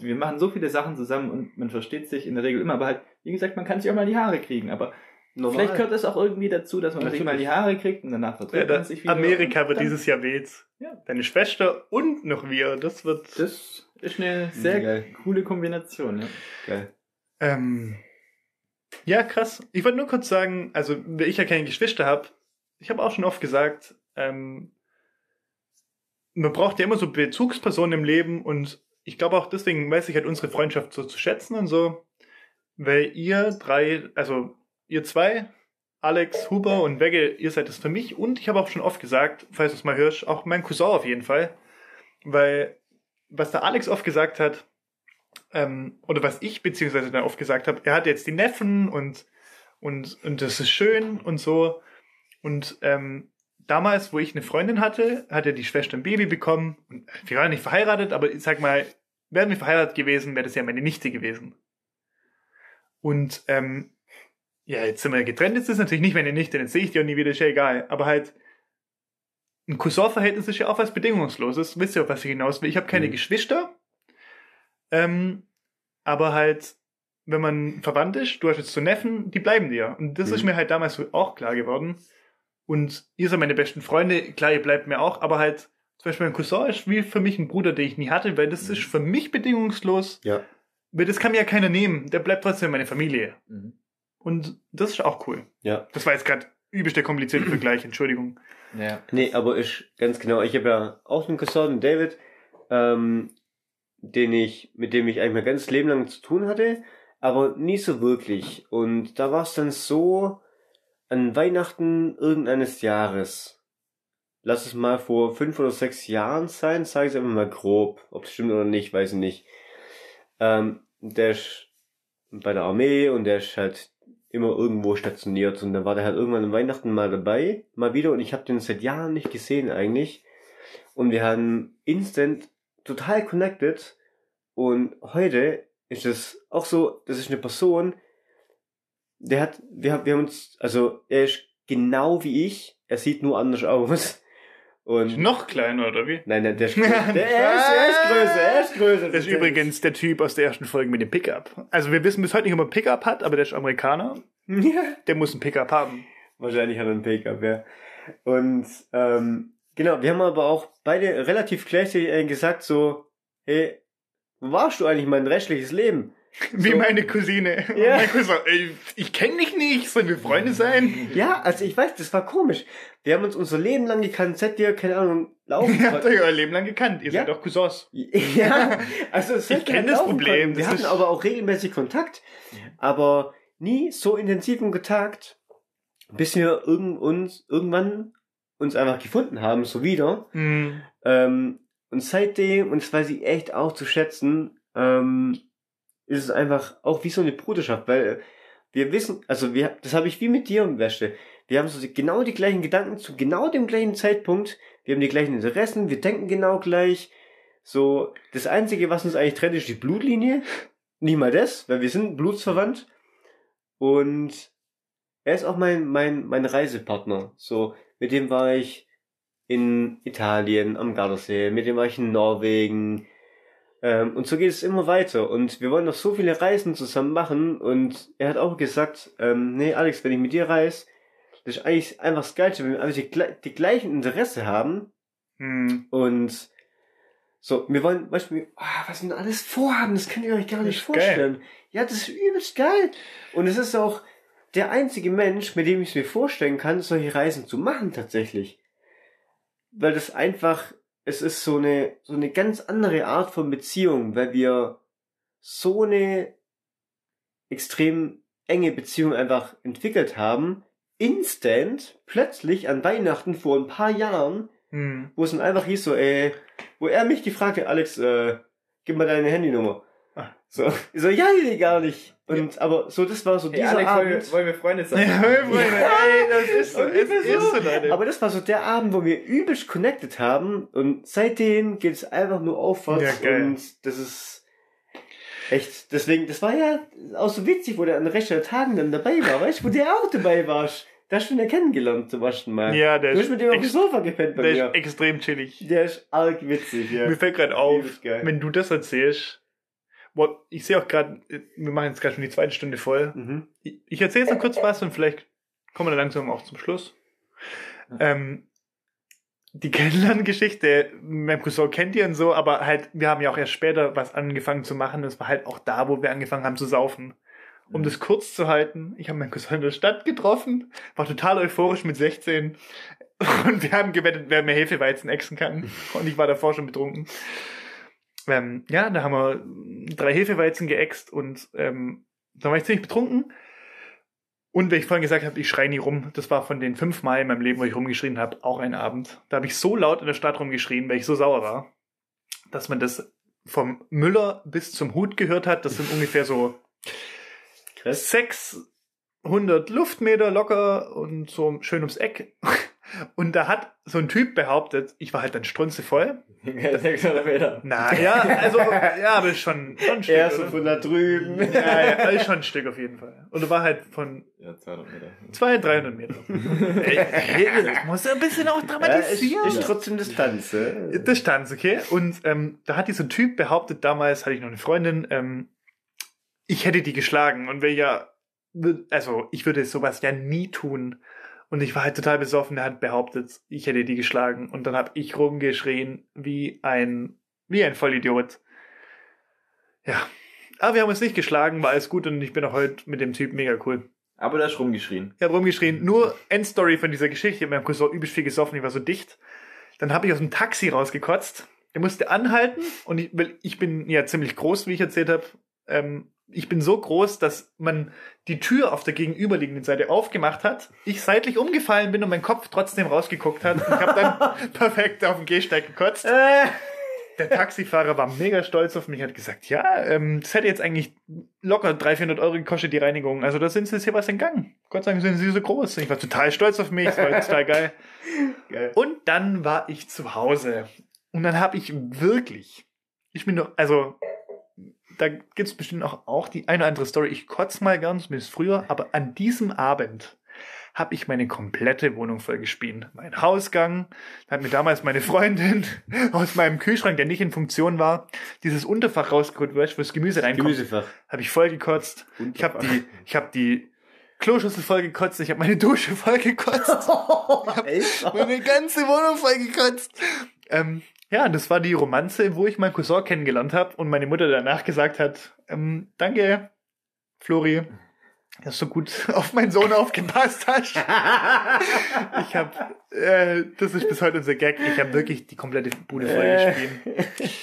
wir machen so viele Sachen zusammen und man versteht sich in der Regel immer. Aber halt, wie gesagt, man kann sich auch mal die Haare kriegen. Aber Normal. Vielleicht gehört es auch irgendwie dazu, dass man sich Natürlich. mal die Haare kriegt und danach verträgt ja, man das, sich wieder. Amerika wird dann- dieses Jahr wild. Ja. Deine Schwester und noch wir. Das wird. Das ist eine sehr Geil. coole Kombination. Ja. Geil. Ähm, ja, krass. Ich wollte nur kurz sagen, also, ich ja keine Geschwister habe, ich habe auch schon oft gesagt, ähm, man braucht ja immer so Bezugspersonen im Leben und ich glaube auch deswegen weiß ich halt unsere Freundschaft so zu schätzen und so, weil ihr drei, also ihr zwei, Alex, Huber und Wegge, ihr seid es für mich und ich habe auch schon oft gesagt, falls du es mal hörst, auch mein Cousin auf jeden Fall, weil was der Alex oft gesagt hat, ähm, oder was ich beziehungsweise dann oft gesagt habe, er hat jetzt die Neffen und, und, und das ist schön und so. Und ähm, damals, wo ich eine Freundin hatte, hat er die Schwester ein Baby bekommen. Und wir waren nicht verheiratet, aber ich sag mal, wären wir verheiratet gewesen, wäre das ja meine Nichte gewesen. Und ähm, ja, jetzt sind wir getrennt, jetzt ist natürlich nicht meine Nichte, dann sehe ich die auch nie wieder, ist ja egal. Aber halt, ein Cousin-Verhältnis ist ja auch was Bedingungsloses. Wisst ihr, auf was ich hinaus will? Ich habe keine Mhm. Geschwister. Ähm, aber halt, wenn man verwandt ist, du hast jetzt so Neffen, die bleiben dir. Und das Mhm. ist mir halt damals so auch klar geworden. Und ihr seid meine besten Freunde, klar, ihr bleibt mir auch, aber halt, zum Beispiel mein Cousin ist wie für mich ein Bruder, den ich nie hatte, weil das Mhm. ist für mich bedingungslos. Ja. Weil das kann mir ja keiner nehmen. Der bleibt trotzdem meine Familie. Mhm. Und das ist auch cool. Ja. Das war jetzt gerade übelst der komplizierte Vergleich, Entschuldigung. Ja. Nee, aber ist ganz genau. Ich habe ja auch einen Cousin, den David, ähm, den ich, mit dem ich eigentlich mein ganzes Leben lang zu tun hatte, aber nie so wirklich. Und da war es dann so, an Weihnachten irgendeines Jahres, lass es mal vor fünf oder sechs Jahren sein, sage ich es einfach mal grob. Ob es stimmt oder nicht, weiß ich nicht. Ähm, der ist bei der Armee und der ist halt immer irgendwo stationiert und dann war der halt irgendwann an Weihnachten mal dabei, mal wieder und ich habe den seit Jahren nicht gesehen eigentlich und wir haben instant total connected und heute ist es auch so, das ist eine Person, der hat, wir, haben- wir haben uns, also er ist genau wie ich, er sieht nur anders aus und Noch kleiner, oder wie? nein, nein, der ist, [laughs] größer. der, er, ist, er ist größer, er ist größer. Das ist übrigens der Typ aus der ersten Folge mit dem Pickup. Also wir wissen bis heute nicht, ob er ein Pickup hat, aber der ist Amerikaner. ja. Der muss ein Pickup haben. Wahrscheinlich hat er einen Pickup, ja. Und ähm, genau, wir haben aber auch beide relativ gleichzeitig eigentlich gesagt so, hey, wo warst du eigentlich mein restliches Leben? Wie So. meine Cousine. [laughs] Ja. Mein Cousin, ey, ich kenne dich nicht, sollen wir Freunde sein? Ja, also ich weiß, das war komisch. Wir haben uns unser Leben lang gekannt, seit wir, keine Ahnung, laufen Ihr habt euch euer Leben lang gekannt. Ihr Ja. seid doch Cousins. [laughs] Ja, also Ich wir kenn das Problem, konnten. Wir das hatten aber auch regelmäßig Kontakt, aber nie so intensiven Kontakt, bis wir irgend uns, irgendwann uns einfach gefunden haben, so wieder. Hm. Ähm, und seitdem, und das weiß ich echt auch zu schätzen, ähm, ist es einfach auch wie so eine Bruderschaft, weil wir wissen, also wir, das habe ich wie mit dir und Wäsche. Wir haben so genau die gleichen Gedanken zu genau dem gleichen Zeitpunkt. Wir haben die gleichen Interessen, wir denken genau gleich. So, das Einzige, was uns eigentlich trennt, ist die Blutlinie. [laughs] Nicht mal das, weil wir sind blutsverwandt. Und er ist auch mein, mein, mein Reisepartner. So, mit dem war ich in Italien am Gardasee, mit dem war ich in Norwegen. Ähm, und so geht es immer weiter. Und wir wollen noch so viele Reisen zusammen machen. Und er hat auch gesagt, ähm, nee, Alex, wenn ich mit dir reise, das ist eigentlich einfach das Geilste, wenn wir einfach die, die gleichen Interesse haben. Hm. Und so, wir wollen, Beispiel, ah, was wir denn alles vorhaben, das könnt ihr euch gar nicht ist geil. vorstellen. Ja, das ist übelst geil. Und es ist auch der einzige Mensch, mit dem ich es mir vorstellen kann, solche Reisen zu machen tatsächlich. weil das einfach, es ist so eine, so eine ganz andere Art von Beziehung, weil wir so eine extrem enge Beziehung einfach entwickelt haben, instant, plötzlich an Weihnachten vor ein paar Jahren, Hm. wo es dann einfach hieß so, ey, wo er mich gefragt hat, Alex, äh, gib mal deine Handynummer. So, so, ja, nee, gar nicht. Und, aber so, das war so Hey, dieser Alex, wollen Abend. wir, [laughs] wollen wir Freunde sein? Ja, Freunde, ey, das ist so, Ungefähr ist so. so, Leute. Aber das war so der Abend, wo wir übelst connected haben und seitdem geht es einfach nur aufwärts Ja, und das ist echt, deswegen, das war ja auch so witzig, wo der an rechter Tagen dann dabei war, weißt du, wo der auch dabei warst. Da hast du ihn ja kennengelernt zum ersten Mal. ja, der du ist, hast mit dem auf dem Sofa gepennt bei der mir. ist extrem chillig. Der ist arg witzig, ja. Mir fällt gerade auf, wenn du das erzählst, boah, ich sehe auch gerade, wir machen jetzt gerade schon die zweite Stunde voll. Mhm. Ich, ich erzähle jetzt noch kurz was und vielleicht kommen wir dann langsam auch zum Schluss. Ähm, die Kennenlerngeschichte, mein Cousin kennt die und so, aber halt, wir haben ja auch erst später was angefangen zu machen. Das war halt auch da, wo wir angefangen haben zu saufen. Um das kurz zu halten, ich habe meinen Cousin in der Stadt getroffen, war total euphorisch mit 16 [laughs] und wir haben gewettet, wer mehr Hefeweizen exen kann. [laughs] Und ich war davor schon betrunken. Ähm, ja, da haben wir drei Hefeweizen geäxt und ähm, da war ich ziemlich betrunken. Und wie ich vorhin gesagt habe, ich schreie nie rum. Das war von den fünf Mal in meinem Leben, wo ich rumgeschrien habe, auch ein Abend. Da habe ich so laut in der Stadt rumgeschrien, weil ich so sauer war, dass man das vom Müller bis zum Hut gehört hat. Das sind [laughs] ungefähr so Krass. 600 Luftmeter locker und so schön ums Eck. Und da hat so ein Typ behauptet, ich war halt dann strunzevoll. [laughs] 600 Meter. Na ja, also ja, aber ist schon, schon ein Stück. Er so oder? von da drüben. ja, ja, ist schon ein Stück auf jeden Fall. Und er war halt von Ja, 200 Meter. 200, 300 Meter. [laughs] Das muss ein bisschen auch Ja, ist, dramatisieren. ist trotzdem Distanz. äh. Distanz, okay? Und ähm, da hat dieser Typ behauptet, damals hatte ich noch eine Freundin, ähm, ich hätte die geschlagen und wäre ja, also ich würde sowas ja nie tun. Und ich war halt total besoffen, der hat behauptet, ich hätte die geschlagen. Und dann habe ich rumgeschrien wie ein, wie ein Vollidiot. Ja. Aber wir haben uns nicht geschlagen, war alles gut und ich bin auch heute mit dem Typ mega cool. Aber da ist rumgeschrien. Ich habe rumgeschrien. Nur Endstory von dieser Geschichte. Mein Cousin war übelst viel gesoffen, ich war so dicht. Dann habe ich aus dem Taxi rausgekotzt. Er musste anhalten und ich, weil ich bin ja ziemlich groß, wie ich erzählt habe. Ähm, ich bin so groß, dass man die Tür auf der gegenüberliegenden Seite aufgemacht hat, ich seitlich umgefallen bin und mein Kopf trotzdem rausgeguckt hat. Ich habe dann [laughs] perfekt auf dem Gehsteig gekotzt. Äh. Der Taxifahrer war mega stolz auf mich, hat gesagt, ja, ähm, das hätte jetzt eigentlich locker 300, 400 Euro gekostet, die Reinigung. Also da sind sie jetzt hier was entgangen. Gott sei Dank sind sie so groß. Ich war total stolz auf mich, es war total geil. [laughs] Geil. Und dann war ich zu Hause. Und dann habe ich wirklich, ich bin doch, also da gibt's bestimmt auch, auch die eine oder andere Story. Ich kotz mal gern, zumindest früher, aber an diesem Abend habe ich meine komplette Wohnung vollgespielt. Mein Hausgang, da hat mir damals meine Freundin [laughs] aus meinem Kühlschrank, der nicht in Funktion war, dieses Unterfach rausgeholt, wo das Gemüse reinkommt. Gemüsefach. Habe ich voll gekotzt. Ich habe die, ich habe die Kloschüssel voll gekotzt. Ich habe meine Dusche voll gekotzt. [laughs] Echt? meine ganze Wohnung voll gekotzt. Ähm, ja, das war die Romanze, wo ich meinen Cousin kennengelernt habe und meine Mutter danach gesagt hat, ähm, danke, Flori, dass du gut [laughs] auf meinen Sohn aufgepasst hast. [laughs] Ich habe, äh, das ist bis heute unser Gag, ich habe wirklich die komplette Bude voll gespielt. [laughs]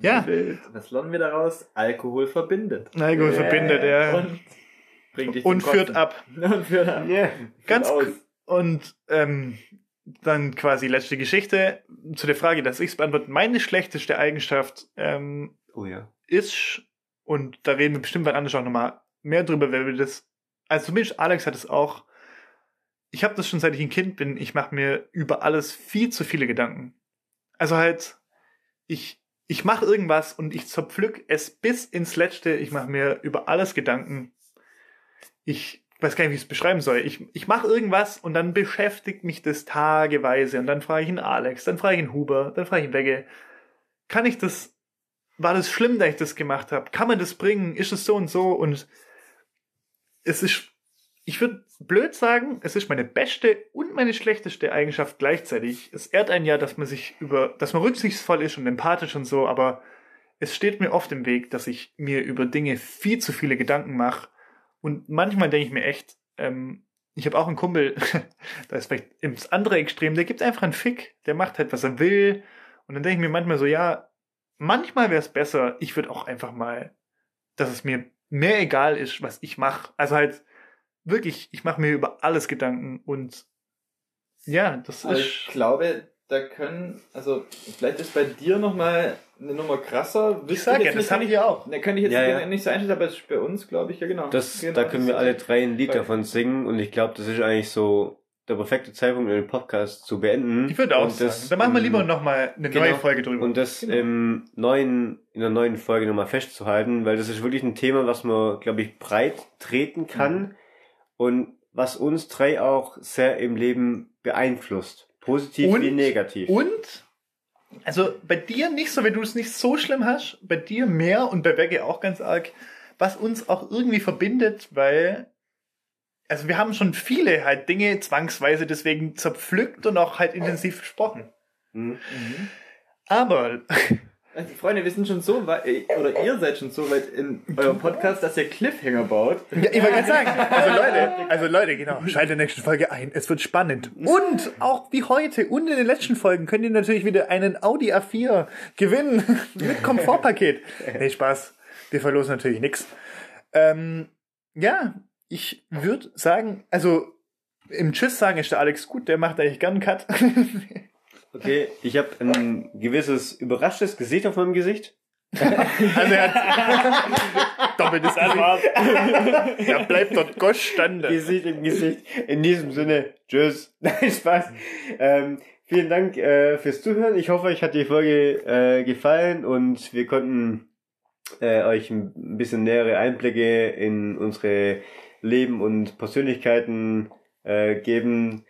Ja, Was lernen wir daraus? Alkohol verbindet. Alkohol verbindet, ja. Und bringt dich Und führt ab. Und führt ab. Ja. Ganz. Und ähm, dann quasi letzte Geschichte zu der Frage, dass ich es beantworte. Meine schlechteste Eigenschaft ähm, Oh ja. ist, und da reden wir bestimmt wann anders auch nochmal mehr drüber, weil wir das, also zumindest Alex hat es auch, ich habe das schon seit ich ein Kind bin, ich mache mir über alles viel zu viele Gedanken. Also halt, ich, ich mache irgendwas und ich zerpflück es bis ins Letzte, ich mache mir über alles Gedanken. Ich weiß gar nicht, wie ich es beschreiben soll. Ich, ich mache irgendwas und dann beschäftigt mich das tageweise und dann frage ich ihn Alex, dann frage ich ihn Huber, dann frage ich ihn Wegge. Kann ich das, war das schlimm, dass ich das gemacht habe? Kann man das bringen? Ist es so und so? Und es ist, ich würde blöd sagen, es ist meine beste und meine schlechteste Eigenschaft gleichzeitig. Es ehrt einen ja, dass man sich über, dass man rücksichtsvoll ist und empathisch und so, aber es steht mir oft im Weg, dass ich mir über Dinge viel zu viele Gedanken mache. Und manchmal denke ich mir echt, ähm, ich habe auch einen Kumpel, [laughs] da ist vielleicht ins andere Extrem, der gibt einfach einen Fick, der macht halt, was er will. Und dann denke ich mir manchmal so, ja, manchmal wäre es besser, ich würde auch einfach mal, dass es mir mehr egal ist, was ich mache. Also halt wirklich, ich mache mir über alles Gedanken und ja, das Also ist. ich glaube, da können, also vielleicht ist bei dir nochmal eine Nummer krasser. Ich sage ja, das haben wir auch. Da kann ich jetzt Ja, ja. nicht so einschätzen, aber es ist bei uns, glaube ich, ja genau. Das, genau, da können wir das- alle drei ein Lied davon singen und ich glaube, das ist eigentlich so der perfekte Zeitpunkt, um den Podcast zu beenden. Ich würde auch und sagen. das, Dann machen wir ähm, lieber nochmal eine genau. neue Folge drüber. Und das Genau. im neuen, in der neuen Folge nochmal festzuhalten, weil das ist wirklich ein Thema, was man, glaube ich, breit treten kann Mhm. und was uns drei auch sehr im Leben beeinflusst. Positiv Und- wie negativ. Und, also bei dir nicht so, wenn du es nicht so schlimm hast, bei dir mehr und bei Becke auch ganz arg, was uns auch irgendwie verbindet, weil, also wir haben schon viele halt Dinge zwangsweise deswegen zerpflückt und auch halt intensiv besprochen. Mhm. Mhm. Aber, [laughs] Also, Freunde, wir sind schon so weit, äh, oder ihr seid schon so weit in eurem Podcast, dass ihr Cliffhanger baut. ja, ich wollte gerade sagen, also Leute, also Leute, genau, schaltet in der nächsten Folge ein, es wird spannend. Und auch wie heute und in den letzten Folgen könnt ihr natürlich wieder einen Audi A4 gewinnen [laughs] mit Komfortpaket. Nee, Spaß, wir verlosen natürlich nichts. Ähm, ja, ich würde sagen, also im Tschüss sagen ist der Alex gut, der macht eigentlich gern einen Cut. [laughs] Okay, ich habe ein gewisses überraschtes Gesicht auf meinem Gesicht. [laughs] Also er hat [laughs] doppeltes Gesicht. [laughs] Er bleibt dort Gosch stande. Gesicht im Gesicht. In diesem Sinne, tschüss. Nein, Spaß. Ähm, vielen Dank äh, fürs Zuhören. Ich hoffe, euch hat die Folge äh, gefallen und wir konnten äh, euch ein bisschen nähere Einblicke in unsere Leben und Persönlichkeiten äh, geben,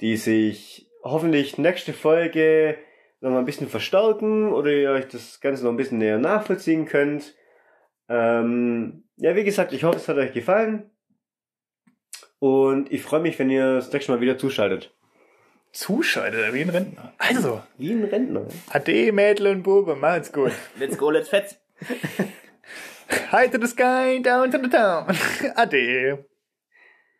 die sich hoffentlich nächste Folge noch mal ein bisschen verstärken oder ihr euch das Ganze noch ein bisschen näher nachvollziehen könnt. Ähm, ja, wie gesagt, ich hoffe, es hat euch gefallen. Und ich freue mich, wenn ihr das nächste Mal wieder zuschaltet. Zuschaltet, wie ein Rentner. Also, Wie ein Rentner. ade Mädel und Bube, macht's gut. [laughs] Let's go, let's fetz. High to the sky, down to the town. Ade.